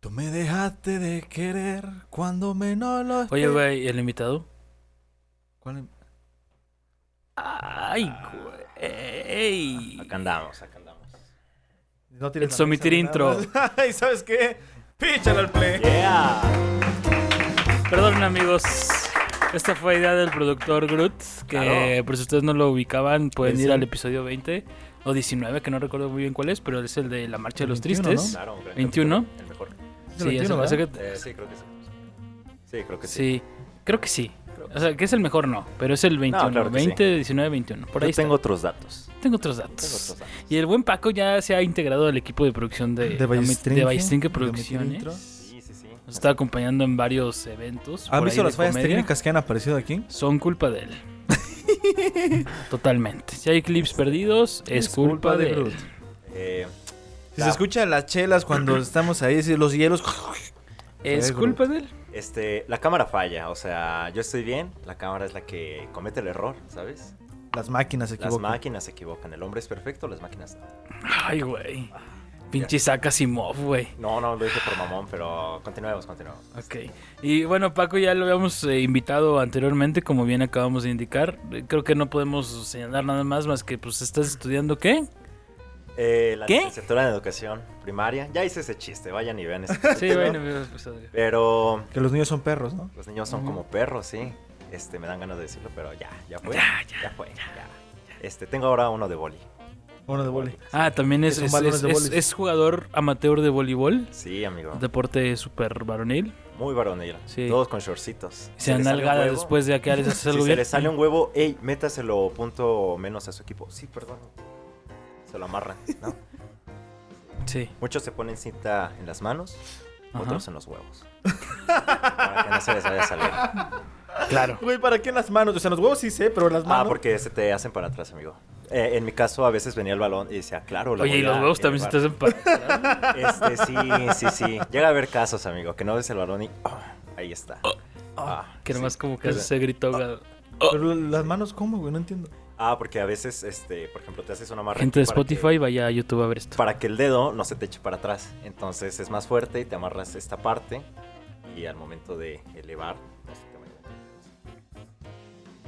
Tú me dejaste de querer cuando menos lo Oye, güey, ¿el invitado? ¿Cuál? Ay, güey. Acá andamos, acá andamos. No tires El somitir intro. ¿Y sabes qué? Píchale al play. Yeah. Perdón, amigos. Esta fue idea del productor Groot, que Claro. por si ustedes no lo ubicaban, pueden Sí, ir sí. al episodio 20 o 19, que no recuerdo muy bien cuál es, pero es el de la Marcha de los 21, Tristes. Claro, un gran 21. capítulo, El mejor. Es Sí, 21, ese- ¿verdad? ese que- Eh, sí, creo que sí. Sí, creo que sí. sí, creo que sí. O sea, que es el mejor no, pero es el 21, claro que 20, 19, 21. Por Yo ahí tengo otros datos. tengo otros Tengo datos. otros datos. Y el buen Paco ya se ha integrado al equipo de producción de, De de de Omitir Producciones. Intro. Sí, sí, sí. Nos está acompañando en varios eventos. ¿Han por visto de las fallas comedia. técnicas que han aparecido aquí? Son culpa de él. Totalmente. Si hay clips perdidos, es, culpa, de, él. Groot. Eh, Si La- se escucha las chelas cuando estamos ahí, si los hielos. ¿Es culpa de él? este, la cámara falla, o sea, yo estoy bien, la cámara es la que comete el error, ¿sabes? Las máquinas se Las equivocan. máquinas se equivocan, el hombre es perfecto, las máquinas no. Ay, güey. Pinche Isaac Asimov, güey. No, no lo dije por mamón, pero continuemos, continuemos. Ok. Y bueno, Paco ya lo habíamos eh, invitado anteriormente, como bien acabamos de indicar. Eh, Creo que no podemos señalar nada más más que pues estás estudiando qué? Eh, la ¿Qué? licenciatura en educación primaria, ya hice ese chiste, vayan y vean ese Sí, bueno, Pero Que los niños son perros, ¿no? los niños son como perros, sí. Este, me dan ganas de decirlo, pero ya, ya fue. Ya, ya, fue, ya. Este, tengo ahora uno de boli. Uno de boli. Ah, también es, es, es- de es- jugador amateur de voleibol, Sí, amigo. deporte súper varonil. Muy varonil. Sí. Todos con shortcitos. Se un nalgada después de que les haces Si algo se bien. le sale un huevo, ey, métaselo punto menos a su equipo. Sí, perdón. Se lo amarran, ¿no? Sí. Muchos se ponen cinta en las manos, Ajá. otros en los huevos. Para que no se les vaya a salir. Claro. Güey, ¿para qué en las manos? O sea, en los huevos sí sé, pero en las manos. Ah, porque se te hacen para atrás, amigo. Eh, en mi caso, a veces venía el balón y decía, claro, la Oye, voy y los a huevos también se te hacen para... Este, sí, sí, sí. Llega a haber casos, amigo, que no ves el balón y oh, ahí está. Ah, Que nomás sí. como que se gritó. Pero las manos, ¿cómo, güey? No entiendo. Ah, porque a veces, este, por ejemplo, te haces una marra. Gente de que- Spotify, vaya a YouTube a ver esto. para que el dedo no se te eche para atrás. Entonces es más fuerte y te amarras esta parte y al momento de elevar no se te vaya.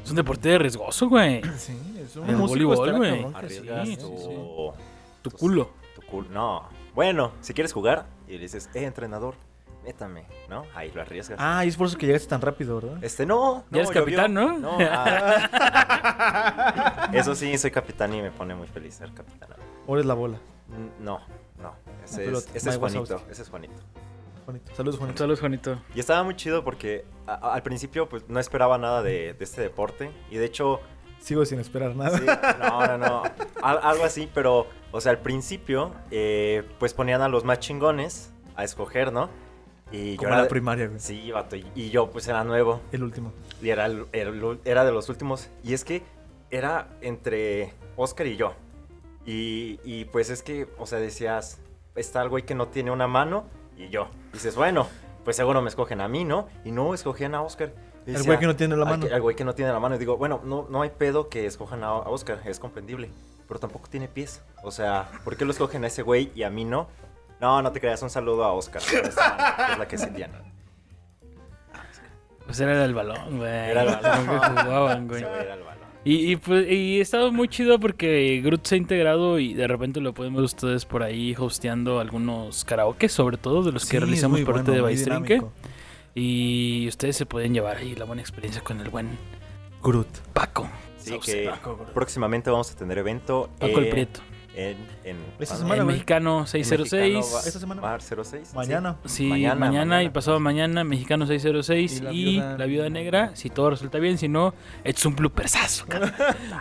Es un deporte riesgoso, güey. Sí, es El voleibol, güey. Arriesgas sí, tu, sí, sí. Tu culo. Tu culo. No. Bueno, si quieres jugar y le dices, eh, entrenador, métame, ¿no? Ahí lo arriesgas. Ah, y es por eso que llegaste tan rápido, ¿verdad? Este, no. Ya eres capitán, ¿no? No. ah. Eso sí, soy capitán y me pone muy feliz ser capitán. O eres la bola. No, no. Ese, es, ese es Juanito. Ese es Juanito. Juanito. Saludos, Juanito. Saludos, Juanito. Y estaba muy chido porque a- a- al principio pues no esperaba nada de, de este deporte. Y de hecho, Sigo sin esperar nada. sí, no, no, no. al- algo así, pero, o sea, al principio eh, pues ponían a los más chingones a escoger, ¿no? Y Como era la primaria, güey. Sí, vato. Y, y yo pues era nuevo. El último. Y era, el- era, el- era de los últimos. Y es que era entre Oscar y yo. Y, y, pues es que, o sea, decías, está el güey que no tiene una mano y yo. Dices, bueno, pues seguro me escogen a mí, ¿no? Y no, escogían a Oscar. Y El decía, güey que no tiene la "Al mano. Al güey que no tiene la mano. Y digo, bueno, no, no hay pedo que escojan a, a Oscar, es comprendible. Pero tampoco tiene pies. O sea, ¿por qué lo escogen a ese güey y a mí no? No, no te creas, un saludo a Oscar. que es la que se tiene. Pues era el balón, güey. Era el balón. Lo que jugaban, güey. Ese güey era el balón. Y, y, pues, y ha estado muy chido porque Groot se ha integrado y de repente lo podemos ver ustedes por ahí hosteando algunos karaoke, sobre todo de los Sí, que es realizamos parte bueno, de Baistrinque. Y ustedes se pueden llevar ahí la buena experiencia con el buen Groot. Paco. Sí, Sauce, que Paco, Groot. próximamente vamos a tener evento Paco el Prieto. En, en, Esta ¿cuándo? semana, El güey. mexicano En 606. Mexicano va- Esta semana. va a haber 06. Mañana. Sí, mañana, y pasado mañana, Mexicano 606 Y la y, Viuda- La Viuda Negra. Si todo resulta bien, si no, es un bloopersazo.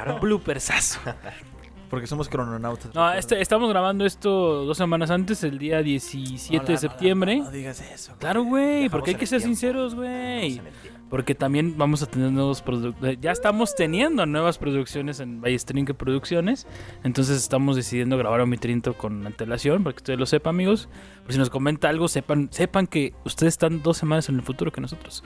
Un bloopersazo. Porque somos crononautas. No, este, estamos grabando esto dos semanas antes, el día 17 de septiembre. No, digas eso. Claro, güey, porque hay que ser tiempo. sinceros, güey. Porque también vamos a tener nuevos productos. Ya estamos teniendo nuevas producciones en Ballestrinque Producciones. Entonces estamos decidiendo grabar a mi trinto con antelación, para que ustedes lo sepan, amigos. Por si nos comenta algo, sepan, sepan que ustedes están dos semanas en el futuro que nosotros.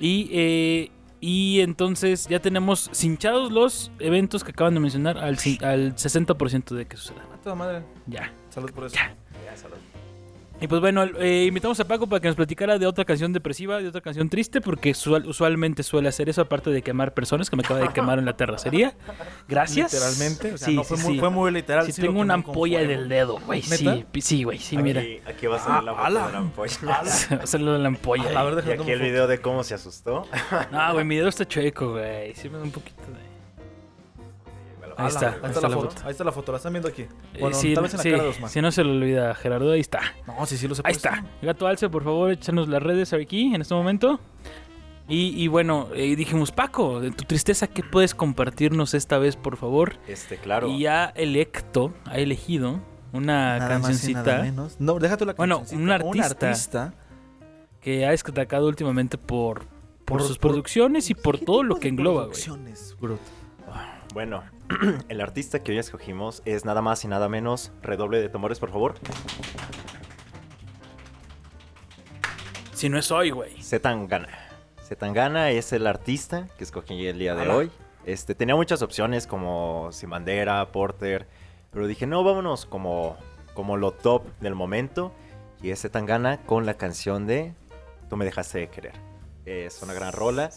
Y, eh, y entonces ya tenemos cinchados los eventos que acaban de mencionar al, al 60% de que suceda. A toda madre. Ya. Salud por eso. Ya. Ya, salud. Y pues bueno, eh, invitamos a Paco para que nos platicara de otra canción depresiva, de otra canción triste, porque usual- usualmente suele hacer eso, aparte de quemar personas, que me acaba de quemar en la terracería. Gracias. Literalmente. O sea, sí, no, fue, sí, muy, sí. fue muy literal. Sí, tengo una ampolla del dedo, güey. Sí, sí, güey. Sí, aquí, mira. aquí va a salir la foto ala. de la ampolla. Hacerlo de la ampolla. A verdad, Y déjame aquí el video de cómo se asustó. No, güey, mi dedo está chueco, güey. Sí me da un poquito de... Ahí está, Ahí está la foto. foto. Ahí está la foto. La están viendo aquí. Eh, Bueno, sí, tal vez en la sí, cara de Osman. si no se lo olvida, Gerardo, ahí está. No, sí, sí lo sé. Ahí está. Gato Alce, por favor, échanos las redes aquí en este momento. Y, y bueno, eh, dijimos, Paco, de tu tristeza, ¿qué puedes compartirnos esta vez, por favor? Este, claro. Y ha electo, ha elegido una Nada más y nada cancioncita menos. No, déjate la Bueno, cancioncita. un artista. artista que ha destacado últimamente por, por, Por- sus por- producciones y por ¿Qué todo lo que engloba, güey. producciones, Brut? Bueno, el artista que hoy escogimos es nada más y nada menos. Redoble de tambores, por favor. Si no es hoy, güey. Zetangana. Zetangana es el artista que escogí el día de hoy. Este, tenía muchas opciones como Simandera, Porter, pero dije, no, vámonos como, como lo top del momento. Y es Zetangana con la canción de Tú me dejaste de querer. Es una gran rola.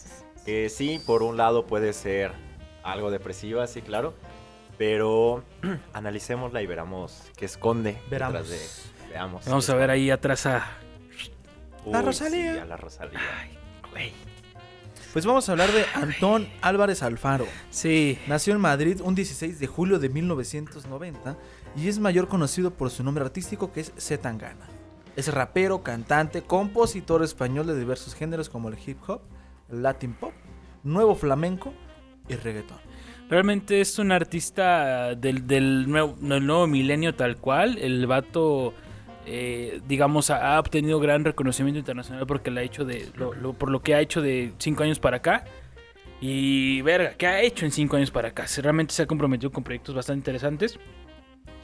Que sí, por un lado puede ser algo depresiva, sí, claro. Pero analicémosla y veramos qué esconde. detrás Veramos. de- veamos. Vamos a ver ahí atrás a... La Uy, Rosalía. sí, a la Rosalía. Güey. Pues vamos a hablar de Antón Álvarez Alfaro. Sí. Nació en Madrid un 16 de julio de 1990 y es mayor conocido por su nombre artístico que es Zetangana. Es rapero, cantante, compositor español de diversos géneros como el hip hop, el latin pop, nuevo flamenco y reggaetón. Realmente es un artista del, del nuevo, del nuevo milenio tal cual. El vato, eh, digamos, ha, obtenido gran reconocimiento internacional porque la ha hecho de, lo- lo- por lo que ha hecho de cinco años para acá. Y verga, ¿qué ha hecho en cinco años para acá? Se- Realmente se ha comprometido con proyectos bastante interesantes.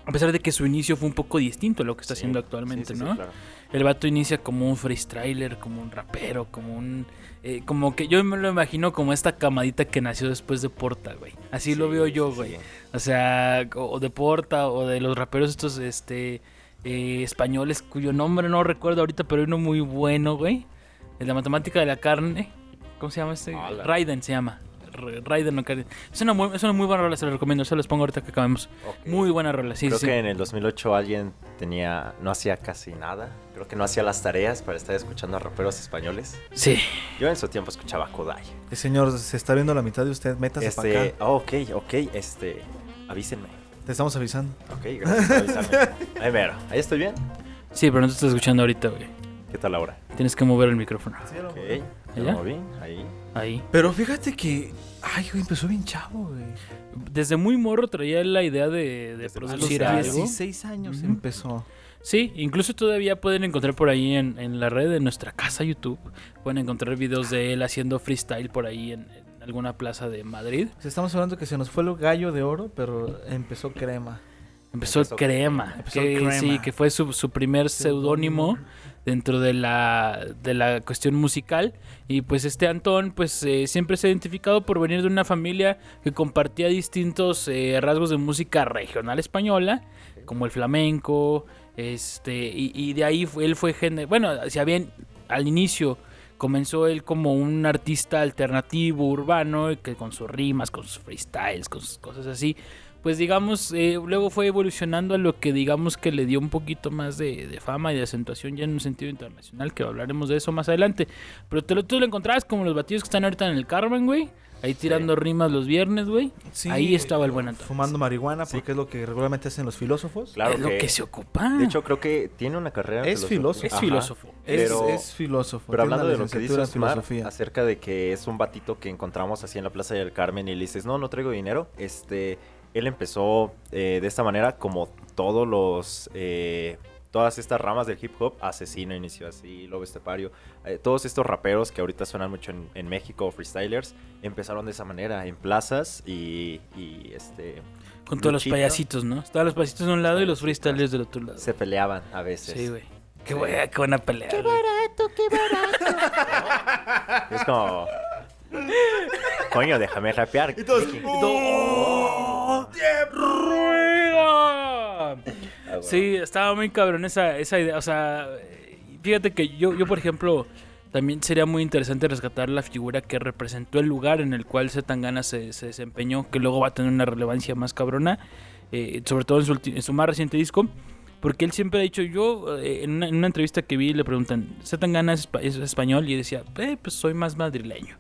A pesar de que su inicio fue un poco distinto a lo que está Sí, haciendo actualmente, sí, sí, ¿no? claro. El vato inicia como un freestyler, como un rapero, como un... eh, como que yo me lo imagino como esta camadita que nació después de Porta, güey. Así lo veo yo, güey. sí. O sea, o, de Porta o de los raperos estos, este, eh, españoles cuyo nombre no recuerdo ahorita, pero hay uno muy bueno, güey. El de la matemática de la carne. ¿Cómo se llama este? Raiden se llama. Raiden no. Es una, muy, es una muy buena rola, se la recomiendo. Se los pongo ahorita que acabemos. Ok. Muy buena rola, sí, Creo sí. que en el 2008 alguien tenía, no hacía casi nada. Creo que no hacía las tareas para estar escuchando a raperos españoles. Sí. Yo en su tiempo escuchaba a Kodai. Eh, señor, se está viendo la mitad de usted, métase para Este, acá. oh, ok, ok, este, avísenme. Te estamos avisando. Ok, gracias por avisarme. Ahí mero, ahí estoy bien. Sí, pero no te estás escuchando ahorita, güey. ¿Qué tal ahora? Tienes que mover el micrófono. Ok, ¿Allá? ¿ya moví? Ahí. Ahí. Pero fíjate que, ay, güey, empezó bien chavo, güey. Desde muy morro traía la idea de, de producir algo. 16 años empezó. Sí, incluso todavía pueden encontrar por ahí en, en la red de nuestra casa YouTube. Pueden encontrar videos de él haciendo freestyle por ahí en, en alguna plaza de Madrid. Estamos hablando que se nos fue el gallo de oro, pero empezó crema. Empezó, Empezó Crema, Empezó que, Crema. sí, que fue su, su primer seudónimo dentro de la, de la cuestión musical. Y pues este Antón pues eh, siempre se ha identificado por venir de una familia que compartía distintos eh, rasgos de música regional española, como el flamenco, este, y, de ahí él fue bueno, si bien al inicio comenzó él como un artista alternativo urbano, que con sus rimas, con sus freestyles, con sus cosas así, pues digamos, eh, luego fue evolucionando a lo que digamos que le dio un poquito más de, de fama y de acentuación ya en un sentido internacional, que hablaremos de eso más adelante. Pero te lo, tú lo encontrabas como los batidos que están ahorita en el Carmen, güey. Ahí tirando rimas los viernes, güey. Sí, Ahí estaba el buen. Fumando marihuana, Sí. porque es lo que regularmente hacen los filósofos. Claro es lo que, que se ocupa. de hecho creo que tiene una carrera. Es filósofo. es filósofo. Es, pero- es filósofo. Pero hablando de lo que dice en Osmar, filosofía. acerca de que es un batito que encontramos así en la Plaza del Carmen y le dices, no, no traigo dinero. Este, él empezó eh, de esta manera como todos los, eh, todas estas ramas del hip hop. Asesino inició así, Lobo Estepario. eh, todos estos raperos que ahorita suenan mucho en, en México, freestylers, empezaron de esa manera, en plazas y, y, este, Con todos los payasitos, ¿no? Estaban los payasitos de un lado y los freestylers del otro lado. se peleaban a veces. Sí, güey. Qué, Sí. buena, qué buena pelea. güey. Es como... Coño, déjame rapear. Y todos. ¡Oh! Sí, estaba muy cabrón esa, esa idea. O sea, fíjate que yo, yo, por ejemplo, también sería muy interesante rescatar la figura que representó el lugar en el cual Zetangana se, se desempeñó, que luego va a tener una relevancia más cabrona, eh, sobre todo en su, en su más reciente disco. Porque él siempre ha dicho, yo eh, en, una, en una entrevista que vi le preguntan, Zetangana es, es español y decía, eh, pues soy más madrileño.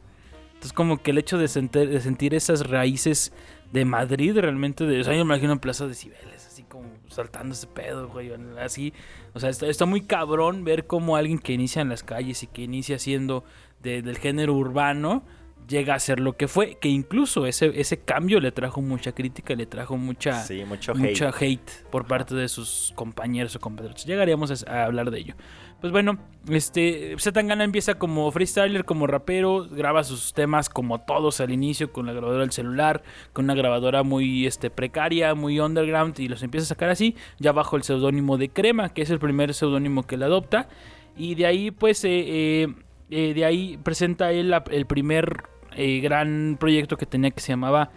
Entonces como que el hecho de sentir, de sentir esas raíces de Madrid realmente, de, o sea, yo me imagino en Plaza de Cibeles, así como saltando ese pedo, güey, así. O sea, está, está muy cabrón ver cómo alguien que inicia en las calles y que inicia siendo de- del género urbano llega a ser lo que fue, que incluso ese, ese cambio le trajo mucha crítica, le trajo mucha Sí, mucho hate. mucha hate por parte de sus compañeros o compatriotas. Llegaríamos a, a hablar de ello. Pues bueno, este Zetangana empieza como freestyler, como rapero, graba sus temas como todos al inicio con la grabadora del celular, con una grabadora muy este precaria, muy underground y los empieza a sacar así, ya bajo el seudónimo de Crema, que es el primer seudónimo que él adopta. Y de ahí pues eh, eh, eh, de ahí presenta él el primer eh, gran proyecto que tenía que se llamaba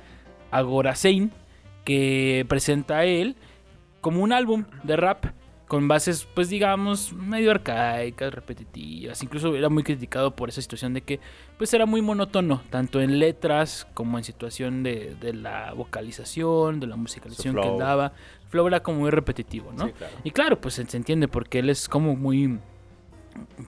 Agorasein, que presenta él como un álbum de rap con bases, pues digamos, medio arcaicas, repetitivas. Incluso era muy criticado por esa situación de que, pues era muy monótono, tanto en letras como en situación de, de la vocalización, de la musicalización que daba. Flow era como muy repetitivo, ¿no? Sí, claro. Y claro, pues se entiende porque él es como muy...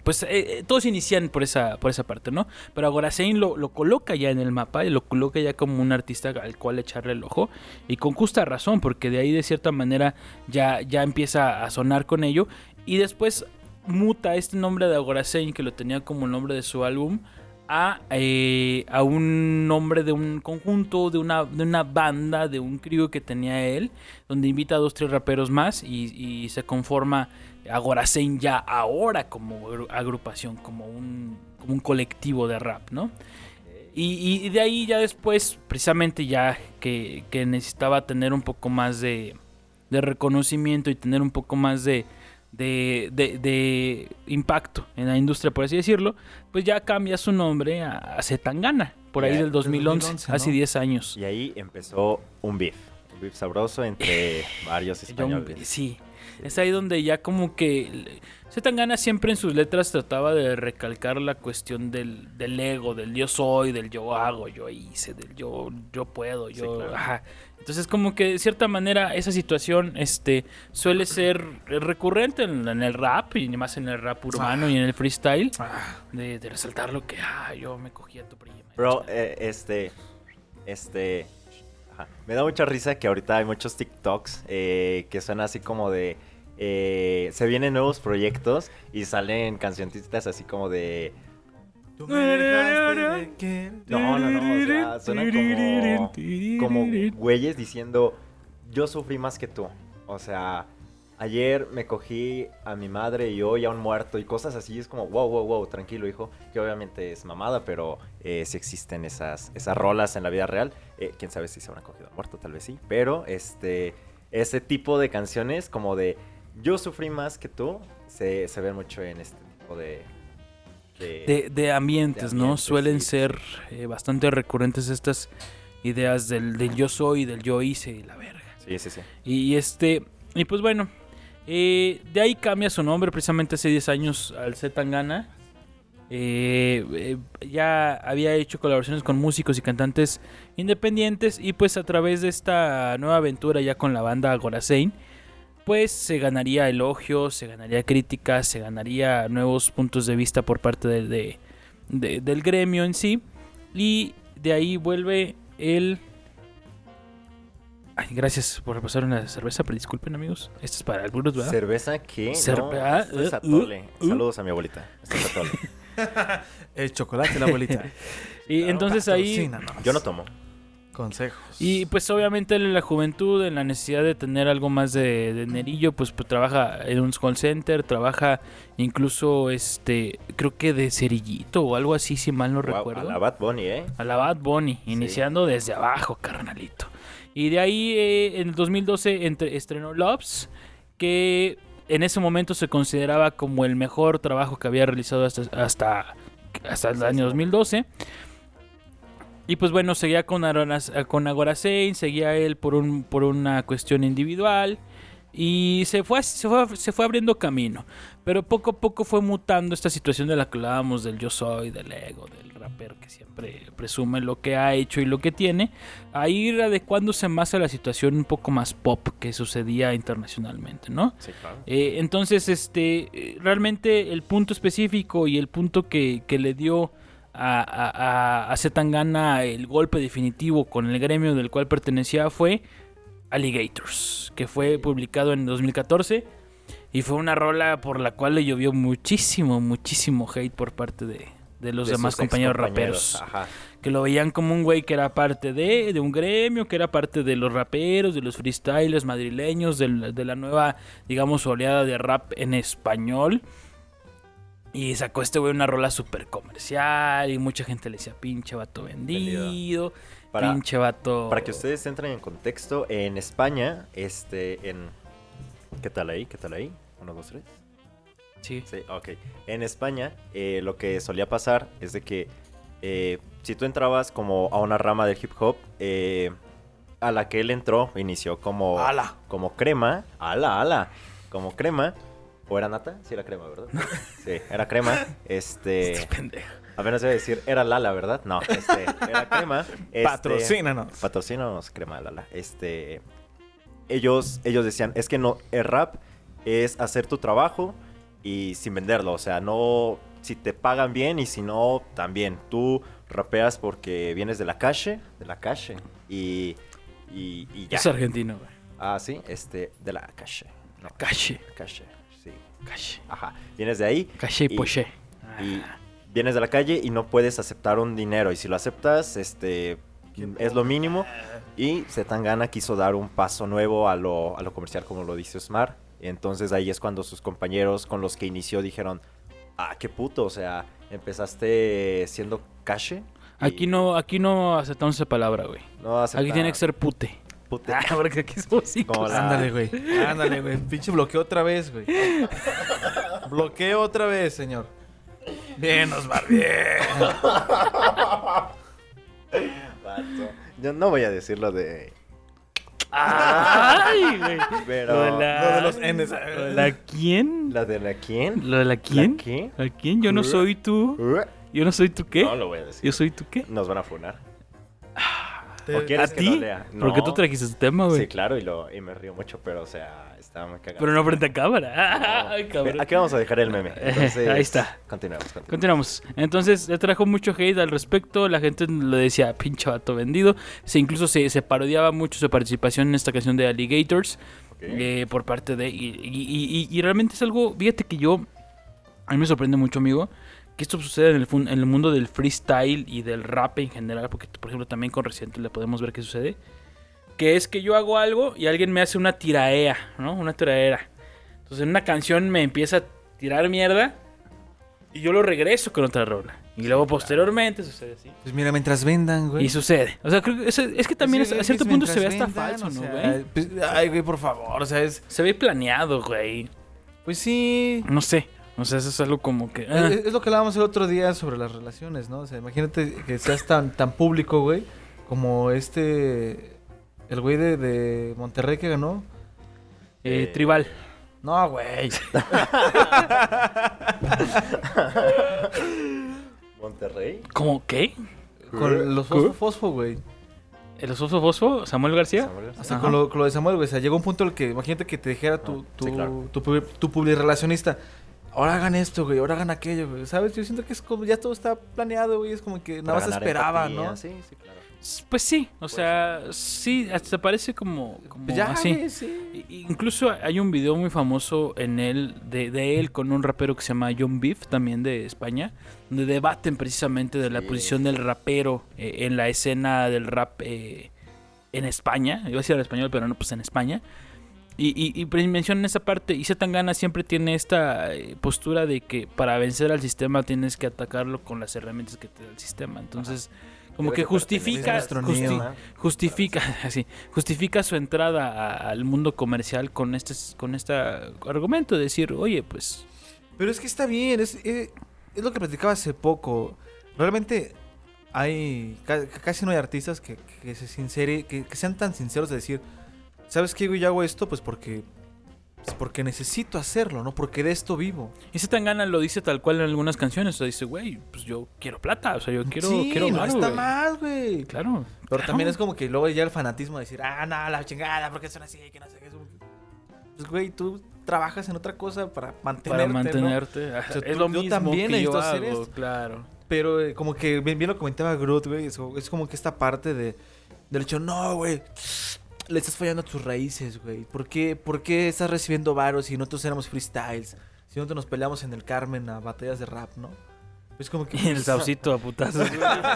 Pues eh, eh, todos inician por esa, por esa parte, ¿no? Pero Agorasein lo, lo coloca ya en el mapa y lo coloca ya como un artista al cual echarle el ojo. Y con justa razón, porque de ahí de cierta manera ya, ya empieza a sonar con ello. Y después muta este nombre de Agorasein, que lo tenía como el nombre de su álbum, a, eh, a un nombre de un conjunto, de una, de una banda, de un crew que tenía él, donde invita a dos, tres raperos más y se conforma Agorasein ya ahora como agru- agrupación, como un, como un colectivo de rap, ¿no? Y, y de ahí ya después, precisamente ya que, que necesitaba tener un poco más de, de reconocimiento y tener un poco más de, de, de- de impacto en la industria, por así decirlo, pues ya cambia su nombre a, a Zetangana, por ahí del 2011, 2011, hace ¿no? 10 años. Y ahí empezó un beef. Un beef sabroso entre varios Yo- españoles. sí, es ahí donde ya como que Zetangana siempre en sus letras trataba de recalcar la cuestión del, del ego, del yo soy, del yo hago, yo hice, del yo, yo puedo, Sí, yo... claro. ajá. Entonces como que de cierta manera esa situación este, suele ser recurrente en, en el rap y más en el rap urbano y en el freestyle Ah, de, de resaltar lo que, ah, yo me cogí a tu prima. Bro, eh, este. Este. Ajá, Me da mucha risa que ahorita hay muchos TikToks eh, que son así como de. eh, se vienen nuevos proyectos y salen cancioncitas así como de. tú me de. No, no, no. O sea, suenan como. Como güeyes diciendo. Yo sufrí más que tú. O sea. Ayer me cogí a mi madre y hoy a un muerto y cosas así. Es como, wow, wow, wow, tranquilo, hijo. Que obviamente es mamada, pero eh, sí existen esas, esas rolas en la vida real. Eh, Quién sabe si se habrán cogido a muerto, tal vez sí. Pero este, ese tipo de canciones, como de yo sufrí más que tú, se, se ven mucho en este tipo de. de- de, de ambientes, de ¿no? Suelen sí, ser eh, bastante recurrentes estas ideas del, del yo soy, del yo hice y la verga. Sí, sí, sí. Y este, y pues bueno, eh, de ahí cambia su nombre precisamente hace 10 años al Z Tangana. Eh, eh, ya había hecho colaboraciones con músicos y cantantes independientes y pues a través de esta nueva aventura ya con la banda Gorasein pues se ganaría elogios, se ganaría críticas, se ganaría nuevos puntos de vista por parte de- de- de- del gremio en sí y de ahí vuelve el Ay, gracias por pasar una cerveza, pero disculpen amigos. Esto es para algunos, ¿verdad? Cerveza que. Cerve- no, ah, esto es uh, atole. uh, uh. Saludos a mi abuelita. Esto es atole. El chocolate, la abuelita. y entonces ahí... Yo no tomo. Consejos. Y pues obviamente él en la juventud, en la necesidad de tener algo más de, de nerillo, pues, pues trabaja en un call center, trabaja incluso, este, creo que de cerillito o algo así, si mal no recuerdo. A la Bad Bunny, ¿eh? A la Bad Bunny, iniciando desde abajo, carnalito. Y de ahí eh, en el 2012 entre- estrenó Loves, que en ese momento se consideraba como el mejor trabajo que había realizado hasta, hasta, hasta el año sí. 2012. Y pues bueno, seguía con, Aronas- con Agorasein, seguía él por, un, por una cuestión individual. Y se fue, se fue, se fue abriendo camino. Pero poco a poco fue mutando esta situación de la que hablábamos del yo soy, del ego, del rapero que siempre presume lo que ha hecho y lo que tiene, a ir adecuándose más a la situación un poco más pop que sucedía internacionalmente, ¿no? Sí, claro. Eh, entonces, este, realmente el punto específico y el punto que, que le dio a, a, a, a Zetangana el golpe definitivo con el gremio del cual pertenecía fue Alligators, que fue publicado en 2014 y fue una rola por la cual le llovió muchísimo, muchísimo hate por parte de, de los De demás compañeros raperos. Ajá. Que lo veían como un güey que era parte de, de un gremio, que era parte de los raperos, de los freestylers madrileños, del- de la nueva, digamos, oleada de rap en español. Y sacó este güey una rola súper comercial y mucha gente le decía pinche vato vendido, Para, pinche vato... para que ustedes entren en contexto, en España, este, en... ¿Qué tal ahí? ¿Qué tal ahí? Uno, dos, tres. Sí. Sí, ok. En España, eh, lo que solía pasar es de que eh, si tú entrabas como a una rama del hip hop, eh, a la que él entró, inició como, como crema. ¡Ala, ala! Como crema. ¿O era nata? Sí, era crema, ¿verdad? Sí, era crema. Este. Este pendejo. Apenas iba a decir, era Lala, ¿verdad? No, este, era crema. Este, Patrocínanos. Patrocínanos, crema Lala. Este. Ellos, ellos decían, es que no, el rap es hacer tu trabajo y sin venderlo. O sea, no. Si te pagan bien y si no, también. Tú rapeas porque vienes de la calle, de la calle. Y. Y, y ya. Es argentino, güey. Ah, sí, este, de la calle. No, Calle, calle, sí. calle. Ajá. Vienes de ahí Calle y Y- poché. y vienes de la calle y no puedes aceptar un dinero. Y si lo aceptas, este es lo mínimo. Y Zetangana quiso dar un paso nuevo a lo, a lo comercial, como lo dice Osmar. Y entonces ahí es cuando sus compañeros con los que inició dijeron, ah, qué puto, o sea, empezaste siendo calle. y Aquí no, aquí no aceptamos esa palabra, güey. no Aquí tiene que ser pute. pute. Ah, porque aquí somos hijos. Ándale, güey. Ándale, güey. Pinche bloqueo otra vez, güey. bloqueo otra vez, señor. Bien, Osmar, bien. Yo no voy a decir lo de... Ay, güey. Pero... Lo de la... Lo de los Ns. ¿Lo de la quién? ¿La de la quién? ¿Lo de la quién? ¿La quién? Yo no soy tú. Yo no soy tú qué. No lo voy a decir. Yo soy tú qué. Nos van a funar. Te- ¿O quieres ¿A que ti? lo lea? Porque tú trajiste ese tema, güey. Sí, claro, y, lo, y me río mucho, pero o sea, Pero no frente a cámara. Ay, No. cabrón. Aquí vamos a dejar el meme. Entonces, Ahí está. Continuemos. continuemos. Continuamos. Entonces, le trajo mucho hate al respecto. La gente le decía pinche vato vendido. Se incluso se, se parodiaba mucho su participación en esta canción de Alligators. Eh, por parte de. Y, y- y- y realmente es algo. Fíjate que yo. A mí me sorprende mucho, amigo. Que esto sucede en el, en el mundo del freestyle y del rap en general. Porque, por ejemplo, también con Resident le podemos ver que sucede. Que es que yo hago algo y alguien me hace una tiraea, ¿no? Una tiraera. Entonces en una canción me empieza a tirar mierda. Y yo lo regreso con otra rola. Y luego posteriormente sucede así. Pues mira, mientras vendan, güey. Y sucede. O sea, creo que es, es que también Sí, es- a cierto punto se ve hasta vendan, falso, o ¿no, sea, güey? pues, ay, güey, por favor. O sea, es. Se ve planeado, güey. Pues sí. No sé. O sea, eso es algo como que. Es, ah. es lo que hablábamos el otro día sobre las relaciones, ¿no? O sea, imagínate que seas tan, tan público, güey, como este. El güey de, de Monterrey que ganó. Eh, Eh, tribal. No, güey. Monterrey. ¿Cómo qué? Con los fosfo, fosfo, güey. ¿El oso fosfo? ¿Samuel García? Samuel García. O sea, con lo, con lo de Samuel, güey. O sea, llegó un punto en el que, imagínate que te dijera tu, Ah, tu, sí, claro. tu, pu- tu publirelacionista. Ahora hagan esto, güey. Ahora hagan aquello, güey. ¿Sabes? Yo siento que es como ya todo está planeado, güey. Es como que nada Para más esperaba, empatía, ¿no? Sí, sí, claro. Pues sí. O sea, sí. Hasta parece como. como ya, así. sí. Incluso hay un video muy famoso en él, de, de él con un rapero que se llama John Beef, también de España, donde debaten precisamente de la Sí. posición del rapero eh, en la escena del rap eh, en España. Iba a decir en español, pero no, pues en España. Y, y, y mencionan esa parte. Y Zetangana siempre tiene esta eh, postura de que para vencer al sistema tienes que atacarlo con las herramientas que te da el sistema. Entonces, como que justifica, justifica, así, justifica su entrada a- al mundo comercial con este, con este argumento de decir, oye, pues, Pero es que está bien, es, eh, es lo que platicaba hace poco. Realmente hay, ca- casi no hay artistas que, que se sincere, que, que sean tan sinceros de decir, ¿sabes qué, güey? Yo hago esto pues porque Pues porque necesito hacerlo, ¿no? Porque de esto vivo. Y ese Tangana lo dice tal cual en algunas canciones. O sea, dice, güey, pues yo quiero plata. O sea, yo quiero, sí, quiero no está güey". Claro. Pero claro. también es como que luego ya el fanatismo de decir, ah, no, la chingada, porque son así, que no sé qué. es un-". Pues, güey, tú trabajas en otra cosa para mantenerte, Para ¿no? mantenerte. sea, es tú- lo yo mismo también que yo hago, esto. claro. Pero eh, como que bien, bien lo comentaba Groot, güey. Es, es como que esta parte de, del hecho, no, güey. Le estás fallando a tus raíces, güey. ¿Por qué, ¿Por qué estás recibiendo varos si nosotros éramos freestyles? Si nosotros nos peleamos en el Carmen a batallas de rap, ¿no? Es como que. Y el saucito a putazos.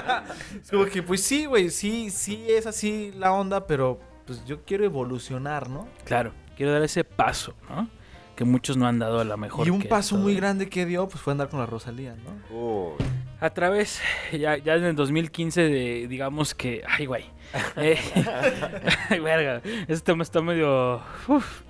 Es como que, pues sí, güey. Sí, sí es así la onda, pero pues yo quiero evolucionar, ¿no? claro, quiero dar ese paso, ¿no? Que muchos no han dado a la mejor. y un que paso todo. muy grande que dio, pues fue andar con la Rosalía, ¿no? Uy, A través, ya, ya en el 2015, de, digamos que. Ay, güey. Eh, ay, verga. Este tema está medio. uf.